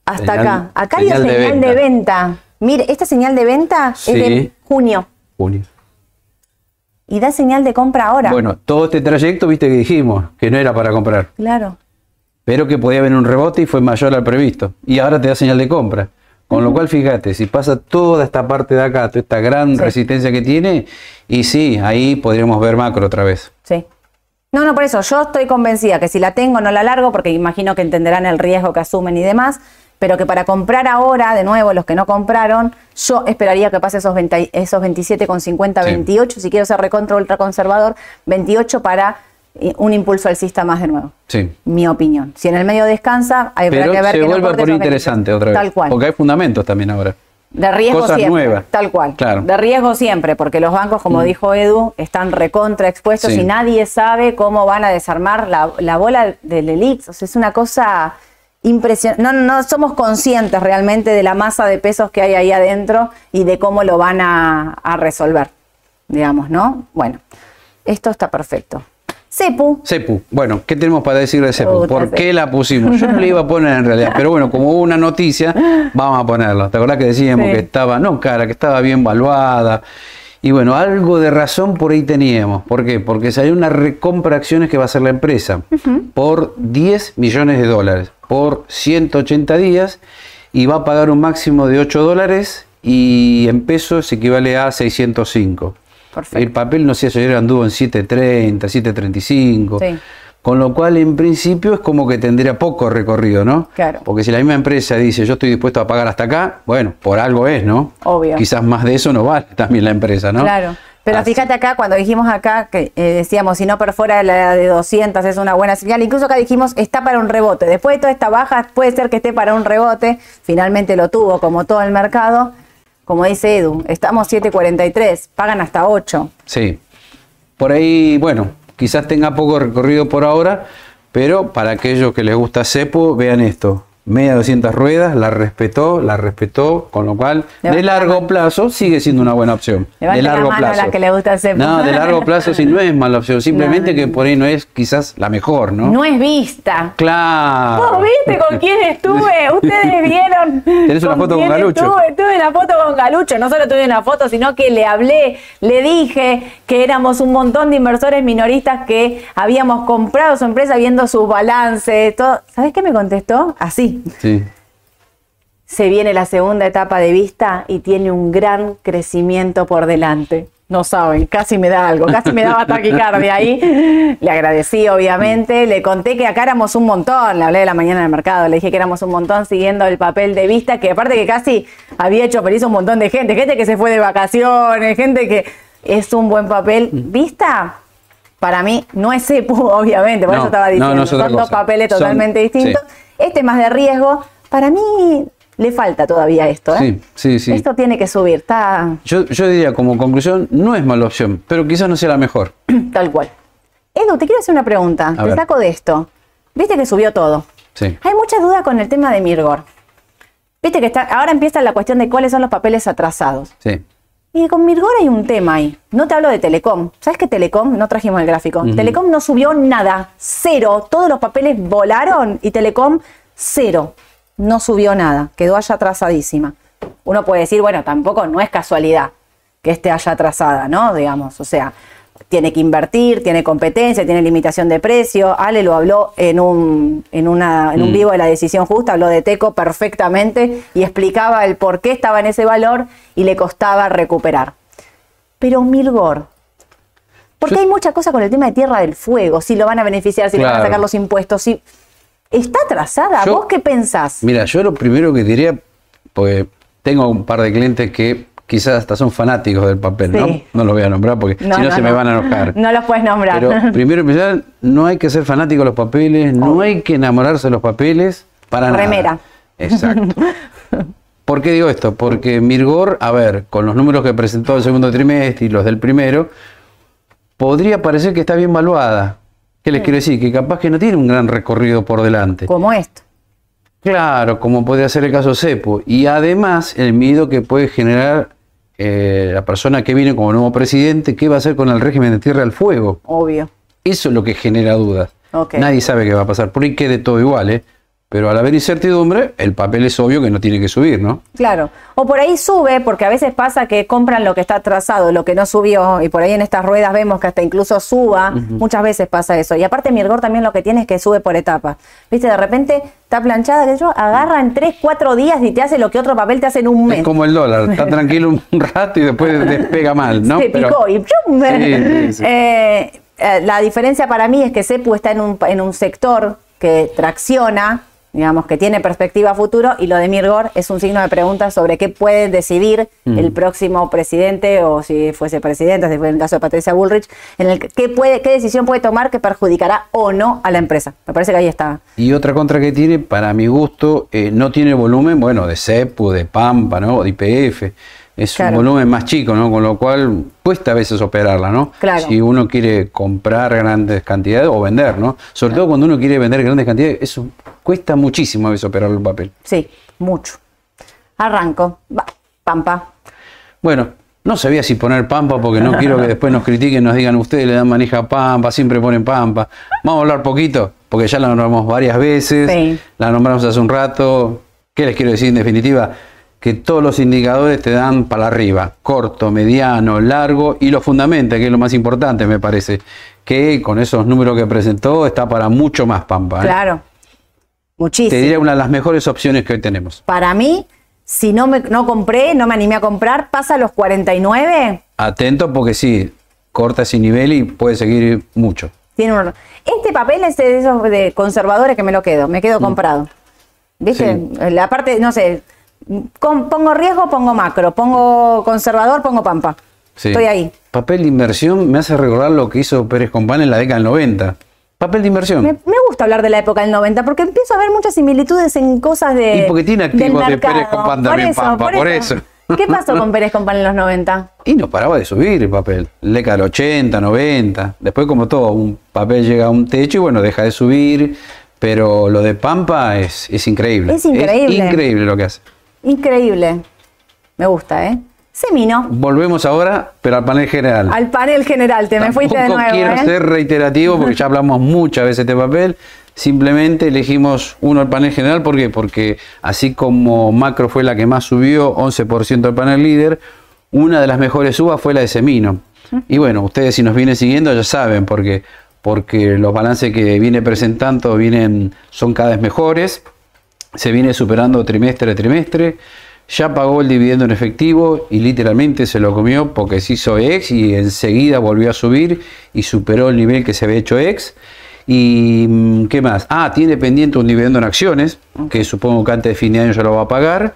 Hasta Señal- acá. Acá señal dio de señal de venta. Mire, esta señal de venta Sí. es de junio. Junio. Y da señal de compra ahora. Bueno, todo este trayecto, viste que dijimos que no era para comprar, Claro. pero que podía haber un rebote y fue mayor al previsto. Y ahora te da señal de compra. Con lo cual, fíjate, si pasa toda esta parte de acá, toda esta gran Sí. resistencia que tiene, y sí, ahí podríamos ver macro otra vez. Sí. No, no, por eso yo estoy convencida que si la tengo no la largo porque imagino que entenderán el riesgo que asumen y demás, pero que para comprar ahora, de nuevo, los que no compraron, yo esperaría que pase esos, 20 esos 27,50, Sí. 28, si quiero ser recontra ultra conservador, 28 para eh, un impulso alcista más de nuevo. Sí. Mi opinión. Si en el medio descansa, hay Pero que ver se que no a corte poner esos 26. interesante otra vez. Tal cual. Porque hay fundamentos también ahora. De riesgo Cosas siempre. nuevas. Tal cual. Claro. Mm. De riesgo siempre, porque los bancos, como dijo Edu, están recontra expuestos Sí. y nadie sabe cómo van a desarmar la, la bola del Elix. O sea, es una cosa impresionante. No, no somos conscientes realmente de la masa de pesos que hay ahí adentro y de cómo lo van a, a resolver. Digamos, ¿no? Bueno, esto está perfecto. Cepu. Cepu. Bueno, ¿qué tenemos para decir de Cepu? ¿Por qué la pusimos? Yo no la iba a poner en realidad, pero bueno, como hubo una noticia, vamos a ponerla. ¿Te acordás que decíamos Sí. que estaba, no cara, que estaba bien valuada? Y bueno, algo de razón por ahí teníamos. ¿Por qué? Porque salió una recompra de acciones que va a hacer la empresa por 10 millones de dólares, por 180 días, y va a pagar un máximo de 8 dólares y en pesos equivale a 605. Perfecto. El papel, no sé, ayer anduvo en 7.30, 7.35. Sí. Con lo cual, en principio, es como que tendría poco recorrido, ¿no? Claro. Porque si la misma empresa dice, yo estoy dispuesto a pagar hasta acá, bueno, por algo es, ¿no? Obvio. Quizás más de eso no vale también la empresa, ¿no? Claro. Pero Así- fíjate acá, cuando dijimos acá, que eh, decíamos, si no perfora la de 200 es una buena señal, incluso acá dijimos, está para un rebote. Después de toda esta baja, puede ser que esté para un rebote. Finalmente lo tuvo, como todo el mercado. Como dice Edu, estamos 7.43, pagan hasta 8. Sí. Por ahí, bueno, quizás tenga poco recorrido por ahora, pero para aquellos que les gusta Cepo, vean esto. Media 200 ruedas, la respetó, la respetó, con lo cual, de la largo plazo, sigue siendo una buena opción. De la largo a plazo. la que le gusta Cepo. No, de largo plazo sí no es mala opción, simplemente No, no, que por ahí no es quizás la mejor, ¿no? No es vista. Claro. ¿Vos viste con quién estuve? *laughs* Ustedes vieron. Tenés una foto con Galucho. Estuve, tuve una foto con Galucho. No solo tuve una foto, sino que le hablé, le dije que éramos un montón de inversores minoristas que habíamos comprado su empresa viendo sus balances, todo. ¿Sabés qué me contestó? Así. Sí. Se viene la segunda etapa de vista y tiene un gran crecimiento por delante. No saben, casi me da algo, casi me daba *laughs* taquicardia ahí. Le agradecí, obviamente. Le conté que acá éramos un montón. Le hablé de la mañana del mercado. Le dije que éramos un montón siguiendo el papel de vista, que aparte que casi había hecho feliz un montón de gente. Gente que se fue de vacaciones, gente que es un buen papel. Vista, para mí, no es CEPU, *laughs* obviamente, por No, eso estaba diciendo. no es Son dos papeles Son- totalmente distintos. sí. Este más de riesgo. Para mí le falta todavía esto. ¿eh? Sí, sí, sí. Esto tiene que subir, está Yo, yo diría como conclusión, no es mala opción, pero quizás no sea la mejor. *clears throat* tal cual. Edu, te quiero hacer una pregunta. te ver. saco de esto. Viste que subió todo. Sí. Hay mucha duda con el tema de Mirgor. Viste que está, ahora empieza la cuestión de cuáles son los papeles atrasados. Sí. Y con Mirgor hay un tema ahí. No te hablo de Telecom. ¿Sabes que Telecom? No trajimos el gráfico. Telecom no subió nada. Cero. Todos los papeles volaron y Telecom cero. No subió nada. Quedó allá atrasadísima. Uno puede decir, bueno, tampoco no es casualidad que esté allá atrasada, ¿no? Digamos, o sea, tiene que invertir, tiene competencia, tiene limitación de precio. Ale lo habló en un, en una, en un Mm. vivo de la decisión justa, habló de Teco perfectamente y explicaba el por qué estaba en ese valor y le costaba recuperar. Pero Milgor, porque Yo- hay mucha cosa con el tema de Tierra del Fuego, si lo van a beneficiar, si le van a Claro. sacar los impuestos, si está atrasada. ¿Vos qué pensás? Mira, yo lo primero que diría, pues tengo un par de clientes que quizás hasta son fanáticos del papel, Sí. ¿no? No los voy a nombrar porque si no se me van a enojar. *laughs* No los puedes nombrar. Pero *laughs* primero empezar, no hay que ser fanático de los papeles, no hay que enamorarse de los papeles para nada. Remera. Exacto. *laughs* ¿Por qué digo esto? Porque Mirgor, a ver, con los números que presentó el segundo trimestre y los del primero, podría parecer que está bien valuada. ¿Qué les quiero decir? Que capaz que no tiene un gran recorrido por delante. Como esto. Claro, como podría ser el caso Cepo. Y además, el miedo que puede generar eh, la persona que viene como nuevo presidente, ¿qué va a hacer con el régimen de Tierra del Fuego? Obvio. Eso es lo que genera dudas. Nadie sabe qué va a pasar. Por ahí quede todo igual, ¿eh? Pero al haber incertidumbre, el papel es obvio que no tiene que subir, ¿no? Claro. O por ahí sube, porque a veces pasa que compran lo que está atrasado, lo que no subió, y por ahí en estas ruedas vemos que hasta incluso suba. Muchas veces pasa eso. Y aparte, Mirgor también lo que tiene es que sube por etapas. Viste, de repente está planchada, que yo, agarra en 3, 4 días y te hace lo que otro papel te hace en un mes. Es como el dólar, está *laughs* tranquilo un rato y después despega mal, ¿no? Se picó y ¡pum! Sí, sí, sí. *laughs* Eh, eh, la diferencia para mí es que CEPU está en un, en un sector que tracciona, digamos, que tiene perspectiva futuro, y lo de Mirgor es un signo de pregunta sobre qué puede decidir Mm. el próximo presidente, o si fuese presidente, si fue en el caso de Patricia Bullrich, en el que qué, puede, qué decisión puede tomar que perjudicará o no a la empresa. Me parece que ahí está. Y otra contra que tiene, para mi gusto, eh, no tiene volumen, bueno, de CEPU, de Pampa, ¿no? De IPF. Es Claro. un volumen más chico, ¿no? Con lo cual cuesta a veces operarla, ¿no? Claro. Si uno quiere comprar grandes cantidades o vender, ¿no? Sobre todo cuando uno quiere vender grandes cantidades, eso cuesta muchísimo a veces operar el papel. Sí, mucho. Arranco. Va, Pampa. Bueno, no sabía si poner Pampa porque no quiero que *laughs* después nos critiquen, nos digan ustedes le dan manija a Pampa, siempre ponen Pampa. Vamos a hablar poquito, porque ya la nombramos varias veces, Sí. la nombramos hace un rato. ¿Qué les quiero decir en definitiva? Que todos los indicadores te dan para arriba, corto, mediano, largo y lo fundamenta, que es lo más importante me parece, que con esos números que presentó está para mucho más Pampa. ¿eh? Claro. Te Muchísimo. diría una de las mejores opciones que hoy tenemos. Para mí, si no, me, no compré, no me animé a comprar, pasa a los 49, Atento porque sí, corta ese nivel y puede seguir mucho. tiene un... Este papel es de esos de conservadores que me lo quedo, me quedo comprado. ¿Viste? Mm. Sí. La parte, no sé, con- pongo riesgo, pongo macro, pongo conservador, pongo pampa. Sí. Estoy ahí. Papel de inversión me hace recordar lo que hizo Pérez Compán en la década del 90. Papel de inversión. Me, me gusta hablar de la época del 90 porque empiezo a ver muchas similitudes en cosas de. Y porque tiene activos de. Pérez Compán también, Pampa, por eso. ¿Qué pasó con *laughs* Pérez Compán en los 90? Y no paraba de subir el papel. Década del 80, 90. Después, como todo, un papel llega a un techo y bueno, deja de subir. Pero lo de Pampa es, es increíble. Es increíble. increíble lo que hace. Increíble. Me gusta, ¿eh? Semino. Volvemos ahora, pero al panel general. Al panel general, te me fuiste de nuevo. quiero ¿eh? ser reiterativo porque ya hablamos muchas veces de papel. Simplemente elegimos uno al panel general. ¿Por qué? Porque así como Macro fue la que más subió, 11% del panel líder, una de las mejores subas fue la de Semino. Y bueno, ustedes si nos vienen siguiendo ya saben, porque, porque los balances que viene presentando vienen, son cada vez mejores, se viene superando trimestre a trimestre. Ya pagó el dividendo en efectivo y literalmente se lo comió porque se hizo ex y enseguida volvió a subir y superó el nivel que se había hecho ex. ¿Y mm, qué más? Ah, tiene pendiente un dividendo en acciones, que supongo que antes de fin de año ya lo va a pagar.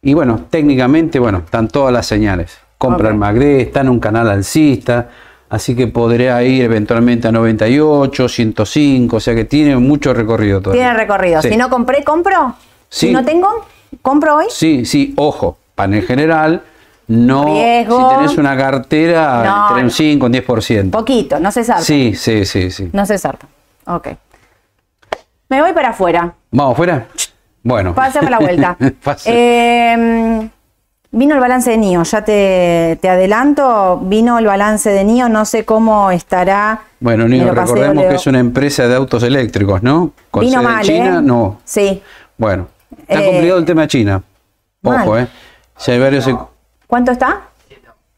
Y bueno, técnicamente, bueno, están todas las señales. Compra el Magre, está en un canal alcista, así que podría ir eventualmente a 98, 105, o sea que tiene mucho recorrido todavía. Tiene recorrido. Sí. Si no compré, compro. Sí. Si no tengo, compro hoy. Sí, sí, ojo, panel general, no. Riesgo. Si tenés una cartera, No, entre un no. 5 y un 10%. Poquito, no se zarpa. Sí, sí, sí, sí. No se zarpa. Ok. Me voy para afuera. ¿Vamos fuera? Bueno. Pásame la vuelta. *laughs* Eh, vino el balance de NIO, ya te, te adelanto. Vino el balance de NIO, no sé cómo estará. bueno, pasé, recordemos que es una empresa de autos eléctricos, ¿no? Con Vino sede en mal, China, ¿eh? no. Sí. Bueno, está Eh, complicado el tema de China. Ojo, mal. ¿eh? Si hay varios. ¿Cuánto está?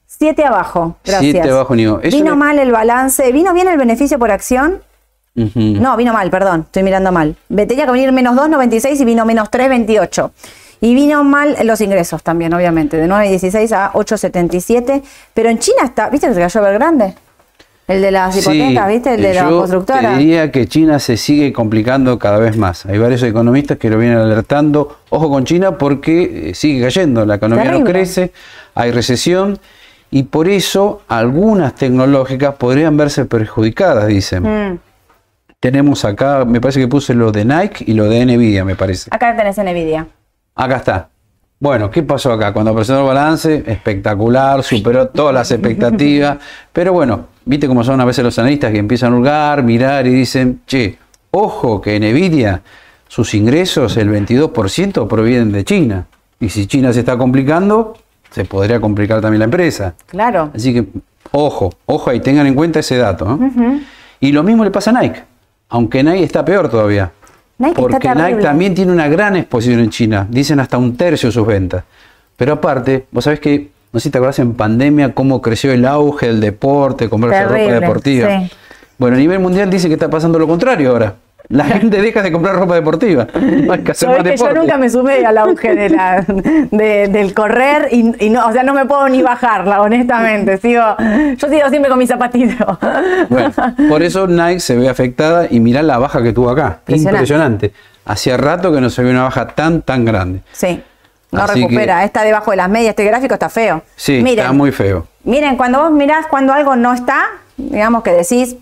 Siete abajo. Gracias. Siete abajo, Nico. Es Vino mal el balance. ¿Vino bien el beneficio por acción? No, vino mal, perdón, estoy mirando mal. Tenía que venir menos 2,96 y vino menos 3,28. Y vino mal los ingresos también, obviamente, de 9,16 a 8,77. Pero en China está, ¿viste que se cayó Evergrande? El de las hipotecas, Sí, ¿viste? El de la constructora. Te diría que China se sigue complicando cada vez más. Hay varios economistas que lo vienen alertando. Ojo con China porque eh, sigue cayendo, la economía no crece, hay recesión y por eso algunas tecnológicas podrían verse perjudicadas, dicen. Mm, Tenemos acá, me parece que puse lo de Nike y lo de Nvidia, me parece. Acá tenés Nvidia. Acá está. Bueno, ¿qué pasó acá? Cuando presentó el balance, espectacular, superó todas las expectativas. *laughs* Pero bueno, viste cómo son a veces los analistas que empiezan a hurgar, mirar y dicen, che, ojo que Nvidia, sus ingresos, el 22% provienen de China. Y si China se está complicando, se podría complicar también la empresa. Claro. Así que, ojo, ojo ahí, tengan en cuenta ese dato. Y lo mismo le pasa a Nike, aunque Nike está peor todavía. Nike está porque Nike también tiene una gran exposición en China. Dicen hasta un tercio de sus ventas. Pero aparte, vos sabés que, no sé si te acordás en pandemia, cómo creció el auge del deporte, comprarse Terrible, ropa deportiva. sí. Bueno, a nivel mundial dice que está pasando lo contrario ahora. La *laughs* gente deja de comprar ropa deportiva. Hay que hacer más que yo nunca me sumé al auge de la, de- del correr y, y no, o sea, no me puedo ni bajarla, honestamente. Sigo, yo sigo siempre con mis zapatitos. Bueno, por eso Nike se ve afectada y mirá la baja que tuvo acá. Impresionante. Impresionante. Hacía rato que no se ve una baja tan, tan grande. Sí, no Así recupera. Está debajo de las medias. Este gráfico está feo. Sí, Miren, está muy feo. Miren, cuando vos mirás cuando algo no está, digamos que decís,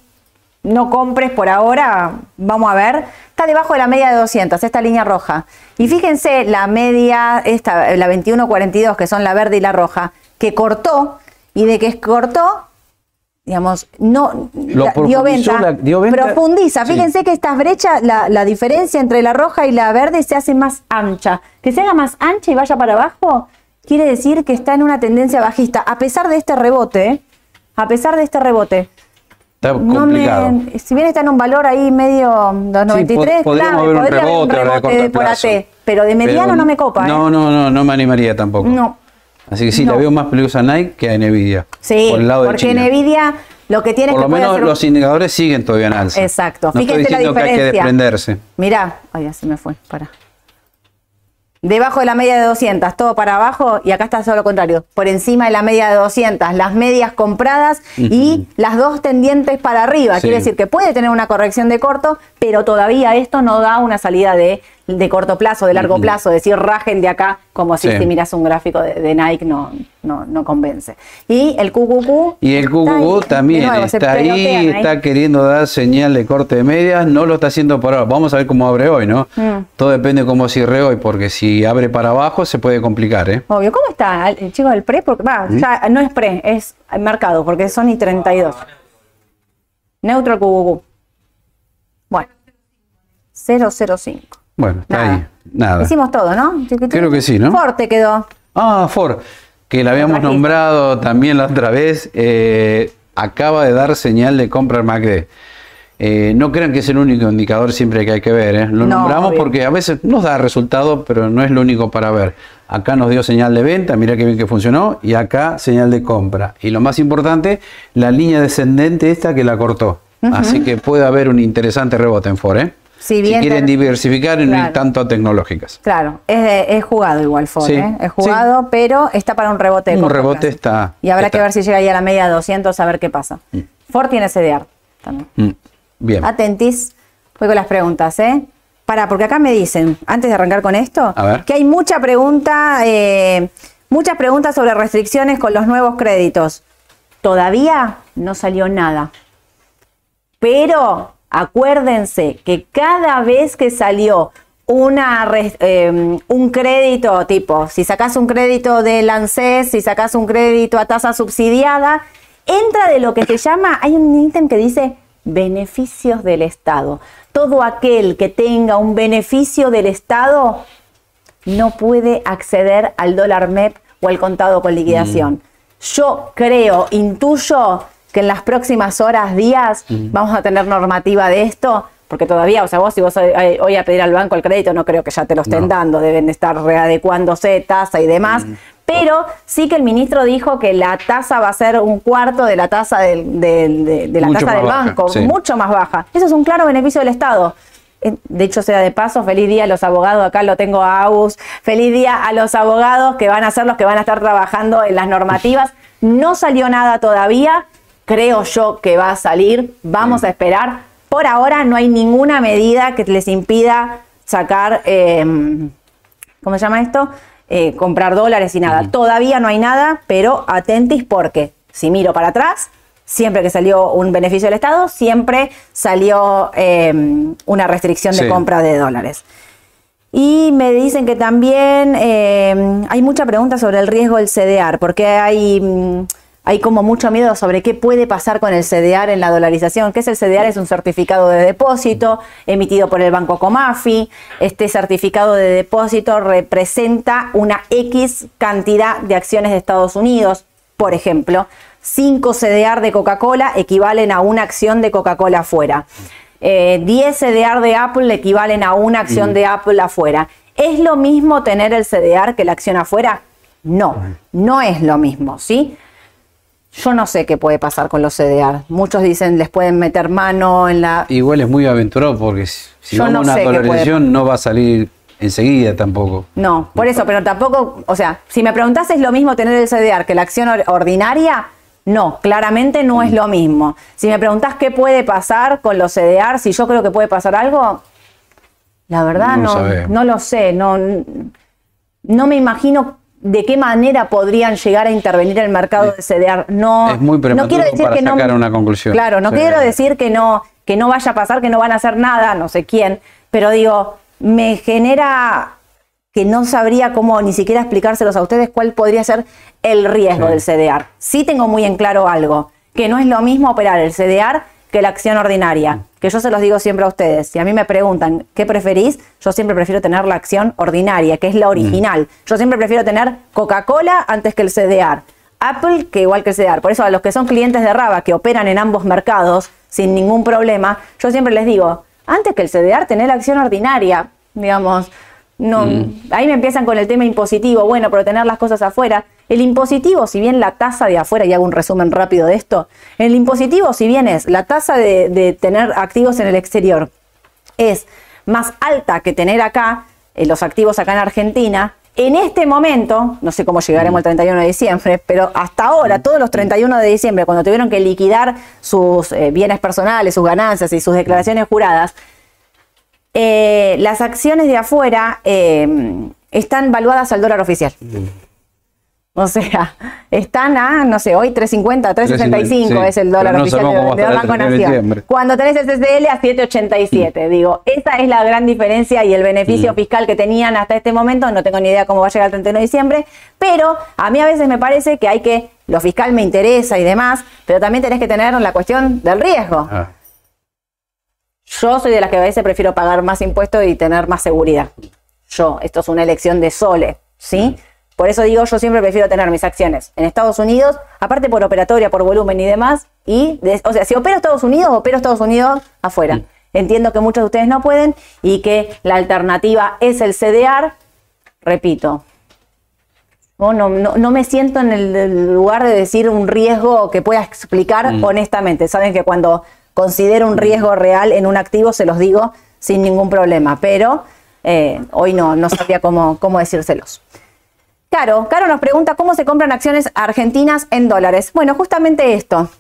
no compres por ahora, vamos a ver, está debajo de la media de 200, esta línea roja. Y fíjense la media, esta, la 2142, que son la verde y la roja, que cortó, y de que cortó, digamos, no Lo dio, venta, la- dio venta, profundiza. sí. Fíjense que estas brechas, la, la diferencia entre la roja y la verde se hace más ancha. Que se haga más ancha y vaya para abajo, quiere decir que está en una tendencia bajista, a pesar de este rebote, ¿eh? a pesar de este rebote. Está No complicado. me, si bien está en un valor ahí medio 293, Sí, po- podríamos claro, un podría haber rebote de por plazo. AT, pero de mediano Pero no me copa. ¿eh? No, no, no, no me animaría tampoco. No. Así que sí, No. la veo más peligrosa a Nike que a Nvidia. Sí, por el lado de porque China. Nvidia lo que tiene Por es lo que puede menos hacer los indicadores siguen todavía en alza. Exacto. No estoy Fíjense la diciendo que hay que diferencia. desprenderse. Mirá, ay, se me fue, para. Debajo de la media de 200, todo para abajo y acá está todo lo contrario. Por encima de la media de 200, las medias compradas y las dos tendientes para arriba. Sí. Quiere decir que puede tener una corrección de corto, pero todavía esto no da una salida de, de corto plazo, de largo plazo. Decir rajen de acá, como si, Sí. si miras un gráfico de, de Nike, no, no, no convence. Y el QQQ. Y el QQQ también nuevo, está ahí, está queriendo dar señal de corte de medias, no lo está haciendo por ahora. Vamos a ver cómo abre hoy, ¿no? Mm. Todo depende de cómo cierre hoy, porque si abre para abajo se puede complicar, ¿eh? Obvio, ¿cómo está el chico del pre? Porque, va, ¿Mm? ya no es pre, es mercado, porque son y 32. Neutro QQQ. Bueno, 005. Bueno, está Nada. ahí. Nada. Hicimos todo, ¿no? Creo que sí, ¿no? Forte quedó. Ah, Ford, que la habíamos nombrado también la otra vez, eh, acaba de dar señal de compra al MACD. Eh, no crean que es el único indicador siempre que hay que ver. ¿eh? Lo No, nombramos obvio. porque a veces nos da resultado, pero no es lo único para ver. Acá nos dio señal de venta, mira qué bien que funcionó, y acá señal de compra. Y lo más importante, la línea descendente esta que la cortó. Así que puede haber un interesante rebote en Ford. ¿eh? Si bien quieren diversificar y no ir tanto a tecnológicas. Claro, es, es jugado igual Ford, Sí, ¿eh? Es jugado, pero está para un rebote de Un rebote está- Y habrá que ver si llega ahí a la media de 200, a ver qué pasa. Ford tiene CDR también. Mm, Bien. Atentis, voy con las preguntas, ¿eh? Para, porque acá me dicen, antes de arrancar con esto, A ver. que hay mucha pregunta, eh, muchas preguntas sobre restricciones con los nuevos créditos. Todavía no salió nada. Pero acuérdense que cada vez que salió una, eh, un crédito tipo, si sacas un crédito del ANSES, si sacas un crédito a tasa subsidiada, entra de lo que se llama, hay un ítem que dice beneficios del Estado. Todo aquel que tenga un beneficio del Estado no puede acceder al dólar MEP o al contado con liquidación. Yo creo, intuyo que en las próximas horas, días, vamos a tener normativa de esto, porque todavía, o sea, vos si vos hoy, a pedir al banco el crédito, no creo que ya te lo estén No. dando, deben estar readecuándose tasa y demás. Pero sí que el ministro dijo que la tasa va a ser un cuarto de la tasa del, de, de la tasa del baja, banco, sí. mucho más baja. Eso es un claro beneficio del Estado. Eh, De hecho, sea de paso, feliz día a los abogados, acá lo tengo a Agus, feliz día a los abogados que van a ser los que van a estar trabajando en las normativas. No salió nada todavía, creo yo que va a salir, vamos a esperar. Por ahora no hay ninguna medida que les impida sacar, eh, ¿cómo se llama esto? Eh, comprar dólares y nada. Todavía no hay nada, pero atentis porque si miro para atrás, siempre que salió un beneficio del Estado, siempre salió eh, una restricción de compra de dólares. Y me dicen que también eh, hay mucha pregunta sobre el riesgo del CDR, porque hay, mm, hay como mucho miedo sobre qué puede pasar con el CDR en la dolarización. ¿Qué es el CDR? Es un certificado de depósito emitido por el Banco Comafi. Este certificado de depósito representa una X cantidad de acciones de Estados Unidos. Por ejemplo, 5 CDR de Coca-Cola equivalen a una acción de Coca-Cola afuera. eh, 10 CDR de Apple equivalen a una acción de Apple afuera. ¿Es lo mismo tener el CDR que la acción afuera? No, no es lo mismo, ¿sí? Yo no sé qué puede pasar con los CDR. Muchos dicen les pueden meter mano en la... Igual es muy aventurado porque si vamos a no una puede- dolarización no va a salir enseguida tampoco. No, por eso, pero tampoco, o sea, si me preguntás es lo mismo tener el CDR que la acción or- ordinaria, no, claramente no es lo mismo. Si me preguntás qué puede pasar con los CDR, si yo creo que puede pasar algo, la verdad No no, no lo sé, no, no me imagino de qué manera podrían llegar a intervenir el mercado de CDR. No, Es muy prematuro no quiero decir para que no, sacar una conclusión. Claro, no Sí. quiero decir que no, que no vaya a pasar, que no van a hacer nada, no sé quién, pero digo, me genera que no sabría cómo ni siquiera explicárselos a ustedes cuál podría ser el riesgo Sí. del CDR. Sí tengo muy en claro algo, que no es lo mismo operar el CDR que la acción ordinaria, que yo se los digo siempre a ustedes. Si a mí me preguntan qué preferís, yo siempre prefiero tener la acción ordinaria, que es la original. Yo siempre prefiero tener Coca-Cola antes que el CDR. Apple que igual que el CDR. Por eso a los que son clientes de Raba, que operan en ambos mercados sin ningún problema, yo siempre les digo, antes que el CDR, tener la acción ordinaria, digamos. No, Ahí me empiezan con el tema impositivo, bueno, pero tener las cosas afuera. El impositivo, si bien la tasa de afuera, y hago un resumen rápido de esto, el impositivo, si bien es la tasa de, de tener activos en el exterior, es más alta que tener acá, eh, los activos acá en Argentina, en este momento, no sé cómo llegaremos el 31 de diciembre, pero hasta ahora, todos los 31 de diciembre, cuando tuvieron que liquidar sus eh, bienes personales, sus ganancias y sus declaraciones juradas, eh, las acciones de afuera eh, están valuadas al dólar oficial. O sea, están a, no sé, hoy 350, 365 Sí, es el dólar no oficial de, de Banco el 31 de Nación. Cuando tenés el CCL a 787, digo, esa es la gran diferencia y el beneficio fiscal que tenían hasta este momento, no tengo ni idea cómo va a llegar el 31 de diciembre, pero a mí a veces me parece que hay que, lo fiscal me interesa y demás, pero también tenés que tener la cuestión del riesgo. Ah, Yo soy de las que a veces prefiero pagar más impuestos y tener más seguridad. Yo, esto es una elección de Sole, ¿sí? Por eso digo, yo siempre prefiero tener mis acciones en Estados Unidos, aparte por operatoria, por volumen y demás, y, de- o sea, si opero Estados Unidos, opero Estados Unidos afuera. Entiendo que muchos de ustedes no pueden y que la alternativa es el CDR. Repito, no, no, no, me siento en el, lugar de decir un riesgo que pueda explicar honestamente. Saben que cuando considero un riesgo real en un activo se los digo sin ningún problema, pero eh, hoy no, no sabía cómo, cómo decírselos. Caro, Caro nos pregunta cómo se compran acciones argentinas en dólares. Bueno, justamente esto.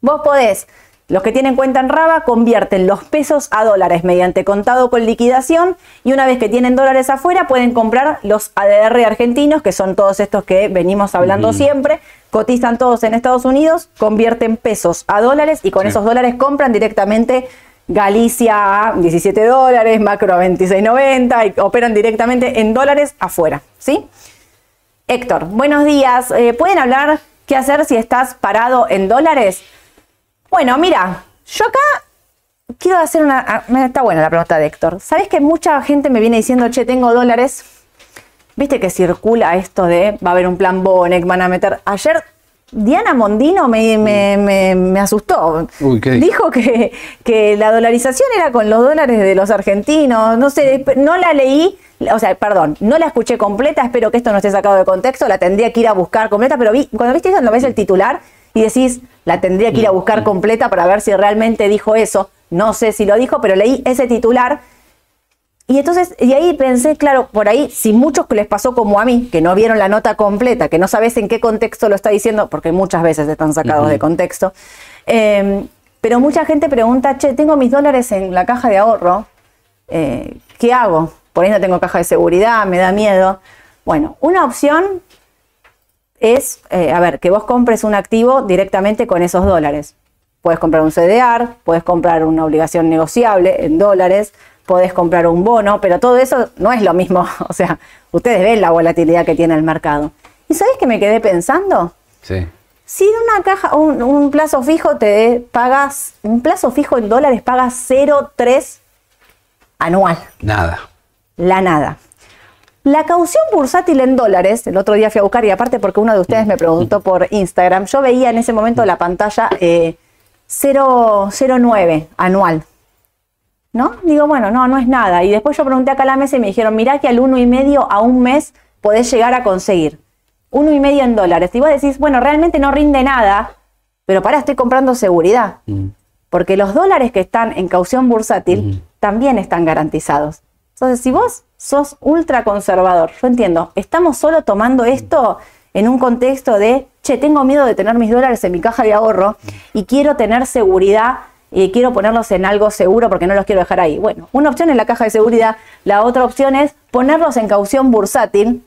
Vos podés, los que tienen cuenta en Raba convierten los pesos a dólares mediante contado con liquidación y una vez que tienen dólares afuera pueden comprar los ADR argentinos, que son todos estos que venimos hablando siempre, cotizan todos en Estados Unidos, convierten pesos a dólares y con Sí. esos dólares compran directamente Galicia a 17 dólares, Macro a 26.90 y operan directamente en dólares afuera, ¿sí? Héctor, buenos días. Eh, ¿Pueden hablar qué hacer si estás parado en dólares? Bueno, mira, yo acá quiero hacer una... ah, Está buena la pregunta de Héctor. ¿Sabes que mucha gente me viene diciendo, che, tengo dólares? Viste que circula esto de va a haber un plan Bonek, van a meter... Ayer Diana Mondino me, me- me- me asustó. Uy, ¿qué dijo? dijo que, que la dolarización era con los dólares de los argentinos. No sé, no la leí, o sea, perdón, no la escuché completa. Espero que esto no esté sacado de contexto. La tendría que ir a buscar completa, pero vi, cuando viste eso, no ves el titular y decís, la tendría que ir a buscar completa para ver si realmente dijo eso. No sé si lo dijo, pero leí ese titular y entonces, y ahí pensé, claro, por ahí, si muchos les pasó como a mí, que no vieron la nota completa, que no sabes en qué contexto lo está diciendo, porque muchas veces están sacados de contexto, eh, pero mucha gente pregunta, che, tengo mis dólares en la caja de ahorro, eh, ¿qué hago? Por ahí no tengo caja de seguridad, me da miedo. Bueno, una opción es, eh, a ver, que vos compres un activo directamente con esos dólares. Puedes comprar un CDR, puedes comprar una obligación negociable en dólares, puedes comprar un bono, pero todo eso no es lo mismo. *laughs* O sea, ustedes ven la volatilidad que tiene el mercado. ¿Y sabés que me quedé pensando? sí. Si en una caja, un, un plazo fijo te pagas, un plazo fijo en dólares pagas 0,3 anual Nada. la nada. La caución bursátil en dólares, el otro día fui a buscar y aparte porque uno de ustedes me preguntó por Instagram, yo veía en ese momento la pantalla eh, 0,09 anual. ¿No? Digo, bueno, no, no es nada. Y después yo pregunté acá a la mesa y me dijeron, mirá que al uno y medio a un mes podés llegar a conseguir. Uno y medio en dólares. Y vos decís, bueno, realmente no rinde nada, pero para, estoy comprando seguridad. Mm. Porque los dólares que están en caución bursátil también están garantizados. Entonces, si vos sos ultra conservador, yo entiendo, estamos solo tomando esto en un contexto de, che, tengo miedo de tener mis dólares en mi caja de ahorro y quiero tener seguridad y quiero ponerlos en algo seguro porque no los quiero dejar ahí. Bueno, una opción es la caja de seguridad, la otra opción es ponerlos en caución bursátil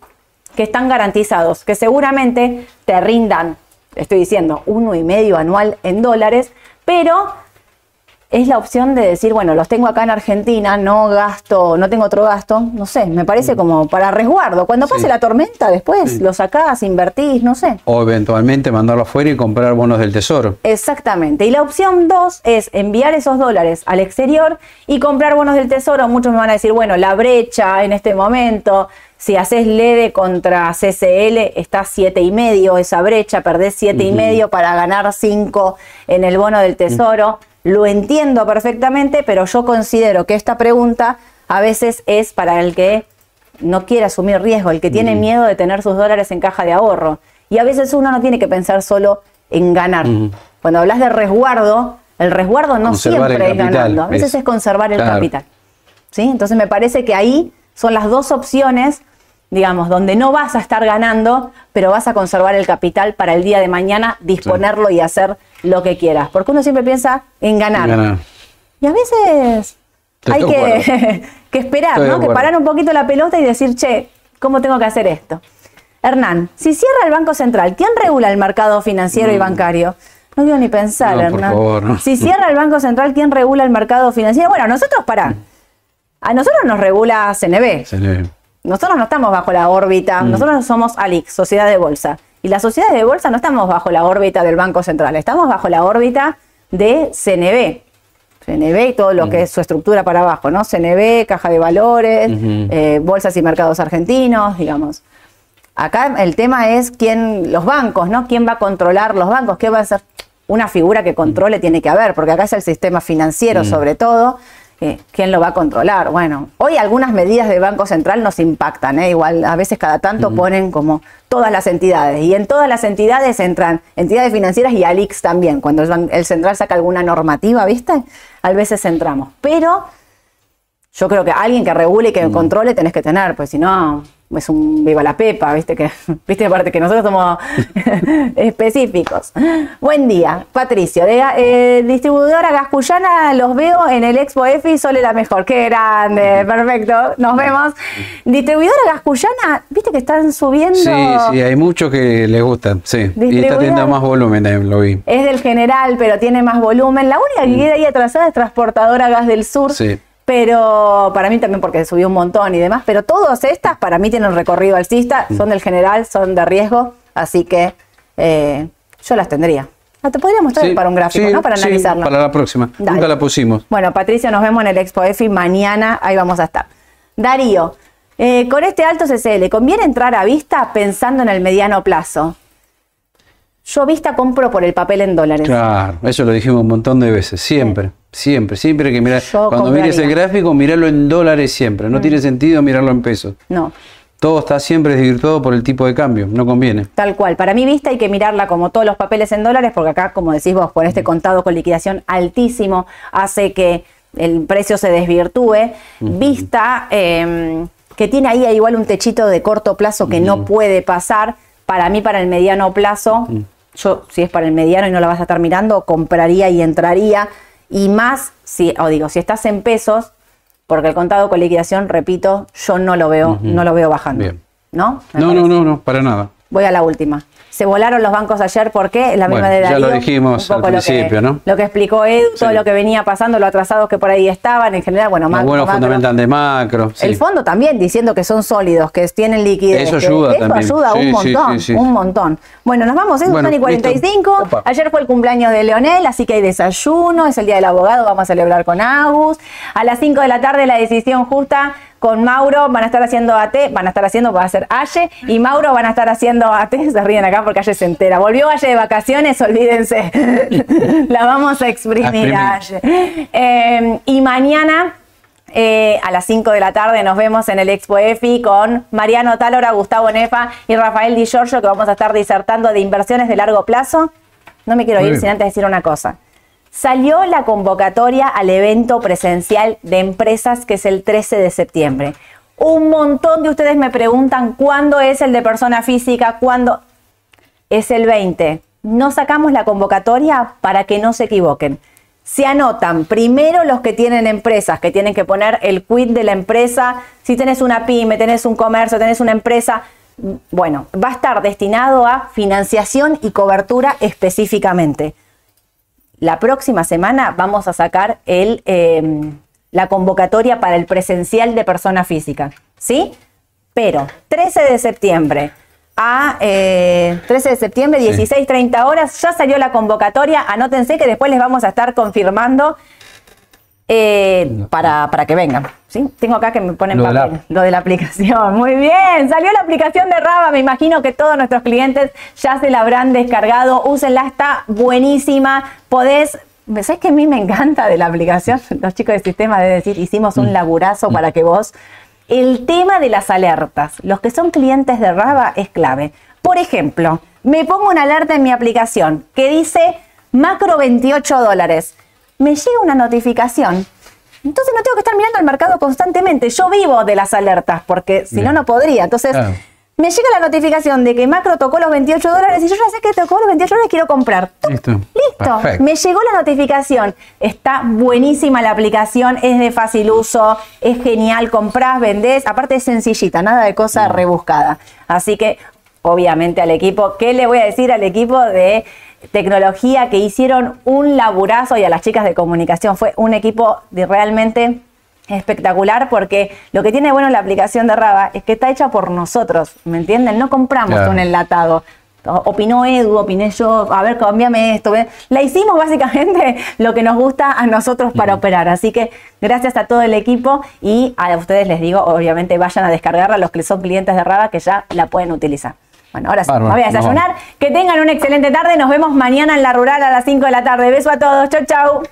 que están garantizados, que seguramente te rindan, estoy diciendo, uno y medio anual en dólares, pero es la opción de decir, bueno, los tengo acá en Argentina, no gasto, no tengo otro gasto, no sé, me parece como para resguardo. Cuando pase Sí. la tormenta, después Sí. lo sacás, invertís, no sé. O eventualmente mandarlo afuera y comprar bonos del tesoro. Exactamente. Y la opción dos es enviar esos dólares al exterior y comprar bonos del tesoro. Muchos me van a decir, bueno, la brecha en este momento, si haces LEDE contra CCL, está siete y medio esa brecha, perdés siete y medio para ganar 5 en el bono del tesoro. Lo entiendo perfectamente, pero yo considero que esta pregunta a veces es para el que no quiere asumir riesgo, el que tiene miedo de tener sus dólares en caja de ahorro. Y a veces uno no tiene que pensar solo en ganar. Cuando hablas de resguardo, el resguardo no Conservar siempre es ganando, a veces es- es conservar el claro. capital. ¿Sí? Entonces me parece que ahí son las dos opciones, digamos, donde no vas a estar ganando, pero vas a conservar el capital para el día de mañana, disponerlo y hacer lo que quieras. Porque uno siempre piensa en ganar. Ganar. Y a veces hay que, *laughs* que esperar, Estoy ¿no? Que parar un poquito la pelota y decir, che, ¿cómo tengo que hacer esto? Hernán, si cierra el Banco Central, ¿quién regula el mercado financiero y bancario? No quiero ni pensar, Mm. No, por Hernán. favor, no. Si cierra el Banco Central, ¿quién regula el mercado financiero? Bueno, nosotros, pará. A nosotros nos regula CNB. Le- Nosotros no estamos bajo la órbita, Mm. nosotros somos ALIX, Sociedad de Bolsa. Y las sociedades de bolsa no estamos bajo la órbita del Banco Central, estamos bajo la órbita de CNB. CNB y todo lo que es su estructura para abajo, ¿no? CNB, Caja de Valores, eh, Bolsas y Mercados Argentinos, digamos. Acá el tema es quién, los bancos, ¿no? ¿Quién va a controlar los bancos? ¿Qué va a ser? Una figura que controle tiene que haber, porque acá es el sistema financiero sobre todo. Eh, ¿Quién lo va a controlar? Bueno, hoy algunas medidas del Banco Central nos impactan, ¿eh? igual a veces cada tanto ponen como todas las entidades. Y en todas las entidades entran entidades financieras y ALIX también. Cuando el Central saca alguna normativa, ¿viste? A veces entramos. Pero yo creo que alguien que regule y que controle tenés que tener, pues si no, es un viva la pepa, viste que, *laughs* viste aparte que nosotros somos *laughs* específicos. Buen día, Patricio, de eh, distribuidora Gascuyana, los veo en el Expo EFI, Sole la mejor, qué grande, perfecto, nos vemos. Distribuidora Gascuyana, viste que están subiendo... Sí, sí, hay muchos que les gustan, sí. Y está teniendo más volumen, eh, lo vi. Es del general, pero tiene más volumen. La única que queda ahí atrasada es Transportadora Gas del Sur. Sí. Pero para mí también porque subió un montón y demás. Pero todas estas para mí tienen recorrido alcista, Mm. son del general, son de riesgo. Así que eh, yo las tendría. Ah, te podría mostrar Sí, para un gráfico, sí, ¿no? Para sí, analizarlo. para la próxima. Dale. Nunca la pusimos. Bueno, Patricio, nos vemos en el Expo EFI mañana, ahí vamos a estar. Darío, eh, con este alto CCL, ¿conviene entrar a vista pensando en el mediano plazo? Yo vista compro por el papel en dólares. Claro, eso lo dijimos un montón de veces, siempre, siempre, siempre que mirar. Cuando mires el gráfico, mirarlo en dólares siempre. No tiene sentido mirarlo en pesos. No, Todo está siempre desvirtuado por el tipo de cambio, no conviene. Tal cual. Para mi vista hay que mirarla como todos los papeles en dólares, porque acá, como decís vos, con este contado con liquidación altísimo, hace que el precio se desvirtúe. Vista eh, que tiene ahí igual un techito de corto plazo que no puede pasar. Para mí, para el mediano plazo, yo, si es para el mediano y no la vas a estar mirando, compraría y entraría. Y más, si, o digo, si estás en pesos, porque el contado con liquidación, repito, yo no lo veo, no lo veo bajando. Bien. ¿No? Me No, parece. no, no, no, para nada. Voy a la última. Se volaron los bancos ayer, ¿por qué? La misma Bueno, de ya Darío. lo dijimos al lo que- principio, ¿no? Lo que explicó Edu, todo lo que venía pasando, lo atrasados que por ahí estaban, en general, bueno, Los macro, buenos macro. fundamental de macro. sí. El fondo también diciendo que son sólidos, que tienen liquidez. Eso que- ayuda eso también. ayuda Sí, un montón, un montón. Bueno, nos vamos, Edu, Bueno, son y 45. listo. Opa. Ayer fue el cumpleaños de Leonel, así que hay desayuno, es el día del abogado, vamos a celebrar con Agus. A las 5 de la tarde la decisión justa con Mauro van a estar haciendo AT, van a estar haciendo, va a ser Aye, y Mauro van a estar haciendo AT, *laughs* se ríen acá porque Aye se entera. Volvió Aye de vacaciones, olvídense, *laughs* la vamos a exprimir a Aye. Eh, y mañana eh, a las 5 de la tarde nos vemos en el Expo EFI con Mariano Talora, Gustavo Nefa y Rafael Di Giorgio, que vamos a estar disertando de inversiones de largo plazo. No me quiero ir sin antes decir una cosa. Salió la convocatoria al evento presencial de empresas que es el 13 de septiembre. Un montón de ustedes me preguntan cuándo es el de persona física, cuándo es el 20. No sacamos la convocatoria para que no se equivoquen. Se anotan primero los que tienen empresas, que tienen que poner el quit de la empresa. Si tenés una pyme, tenés un comercio, tenés una empresa, bueno, va a estar destinado a financiación y cobertura específicamente. La próxima semana vamos a sacar el, em, la convocatoria para el presencial de persona física, ¿sí? Pero 13 de septiembre a 13 eh, de septiembre, 16, 30 horas, ya salió la convocatoria, anótense que después les vamos a estar confirmando eh, para, para, que vengan. ¿sí? Tengo acá que me ponen lo papel, de lo de la aplicación. *laughs* Muy bien, salió la aplicación de Raba. Me imagino que todos nuestros clientes ya se la habrán descargado. Úsenla, está buenísima. Podés ¿Sabes que a mí me encanta de la aplicación? *laughs* Los chicos del sistema de decir, hicimos un mm. laburazo mm. para que vos. El tema de las alertas, los que son clientes de Raba es clave. Por ejemplo, me pongo una alerta en mi aplicación que dice macro 28 dólares me llega una notificación. Entonces no tengo que estar mirando el mercado constantemente. Yo vivo de las alertas, porque si no, no podría. Entonces, me llega la notificación de que Macro tocó los 28 dólares y yo ya sé que tocó los 28 dólares, quiero comprar. Listo. Listo. Me llegó la notificación. Está buenísima la aplicación, es de fácil uso, es genial, comprás, vendés. Aparte es sencillita, nada de cosa rebuscada. Así que, obviamente, al equipo, ¿qué le voy a decir al equipo de tecnología que hicieron un laburazo y a las chicas de comunicación. Fue un equipo de realmente espectacular porque lo que tiene bueno la aplicación de Raba es que está hecha por nosotros, ¿me entienden? No compramos un enlatado. Opinó Edu, opiné yo, a ver, cámbiame esto. La hicimos básicamente *laughs* lo que nos gusta a nosotros para operar. Así que gracias a todo el equipo y a ustedes les digo, obviamente vayan a descargarla los que son clientes de Raba que ya la pueden utilizar. Bueno, ahora sí, me voy a desayunar. Que tengan una excelente tarde. Nos vemos mañana en la rural a las 5 de la tarde. Beso a todos. Chau, chau.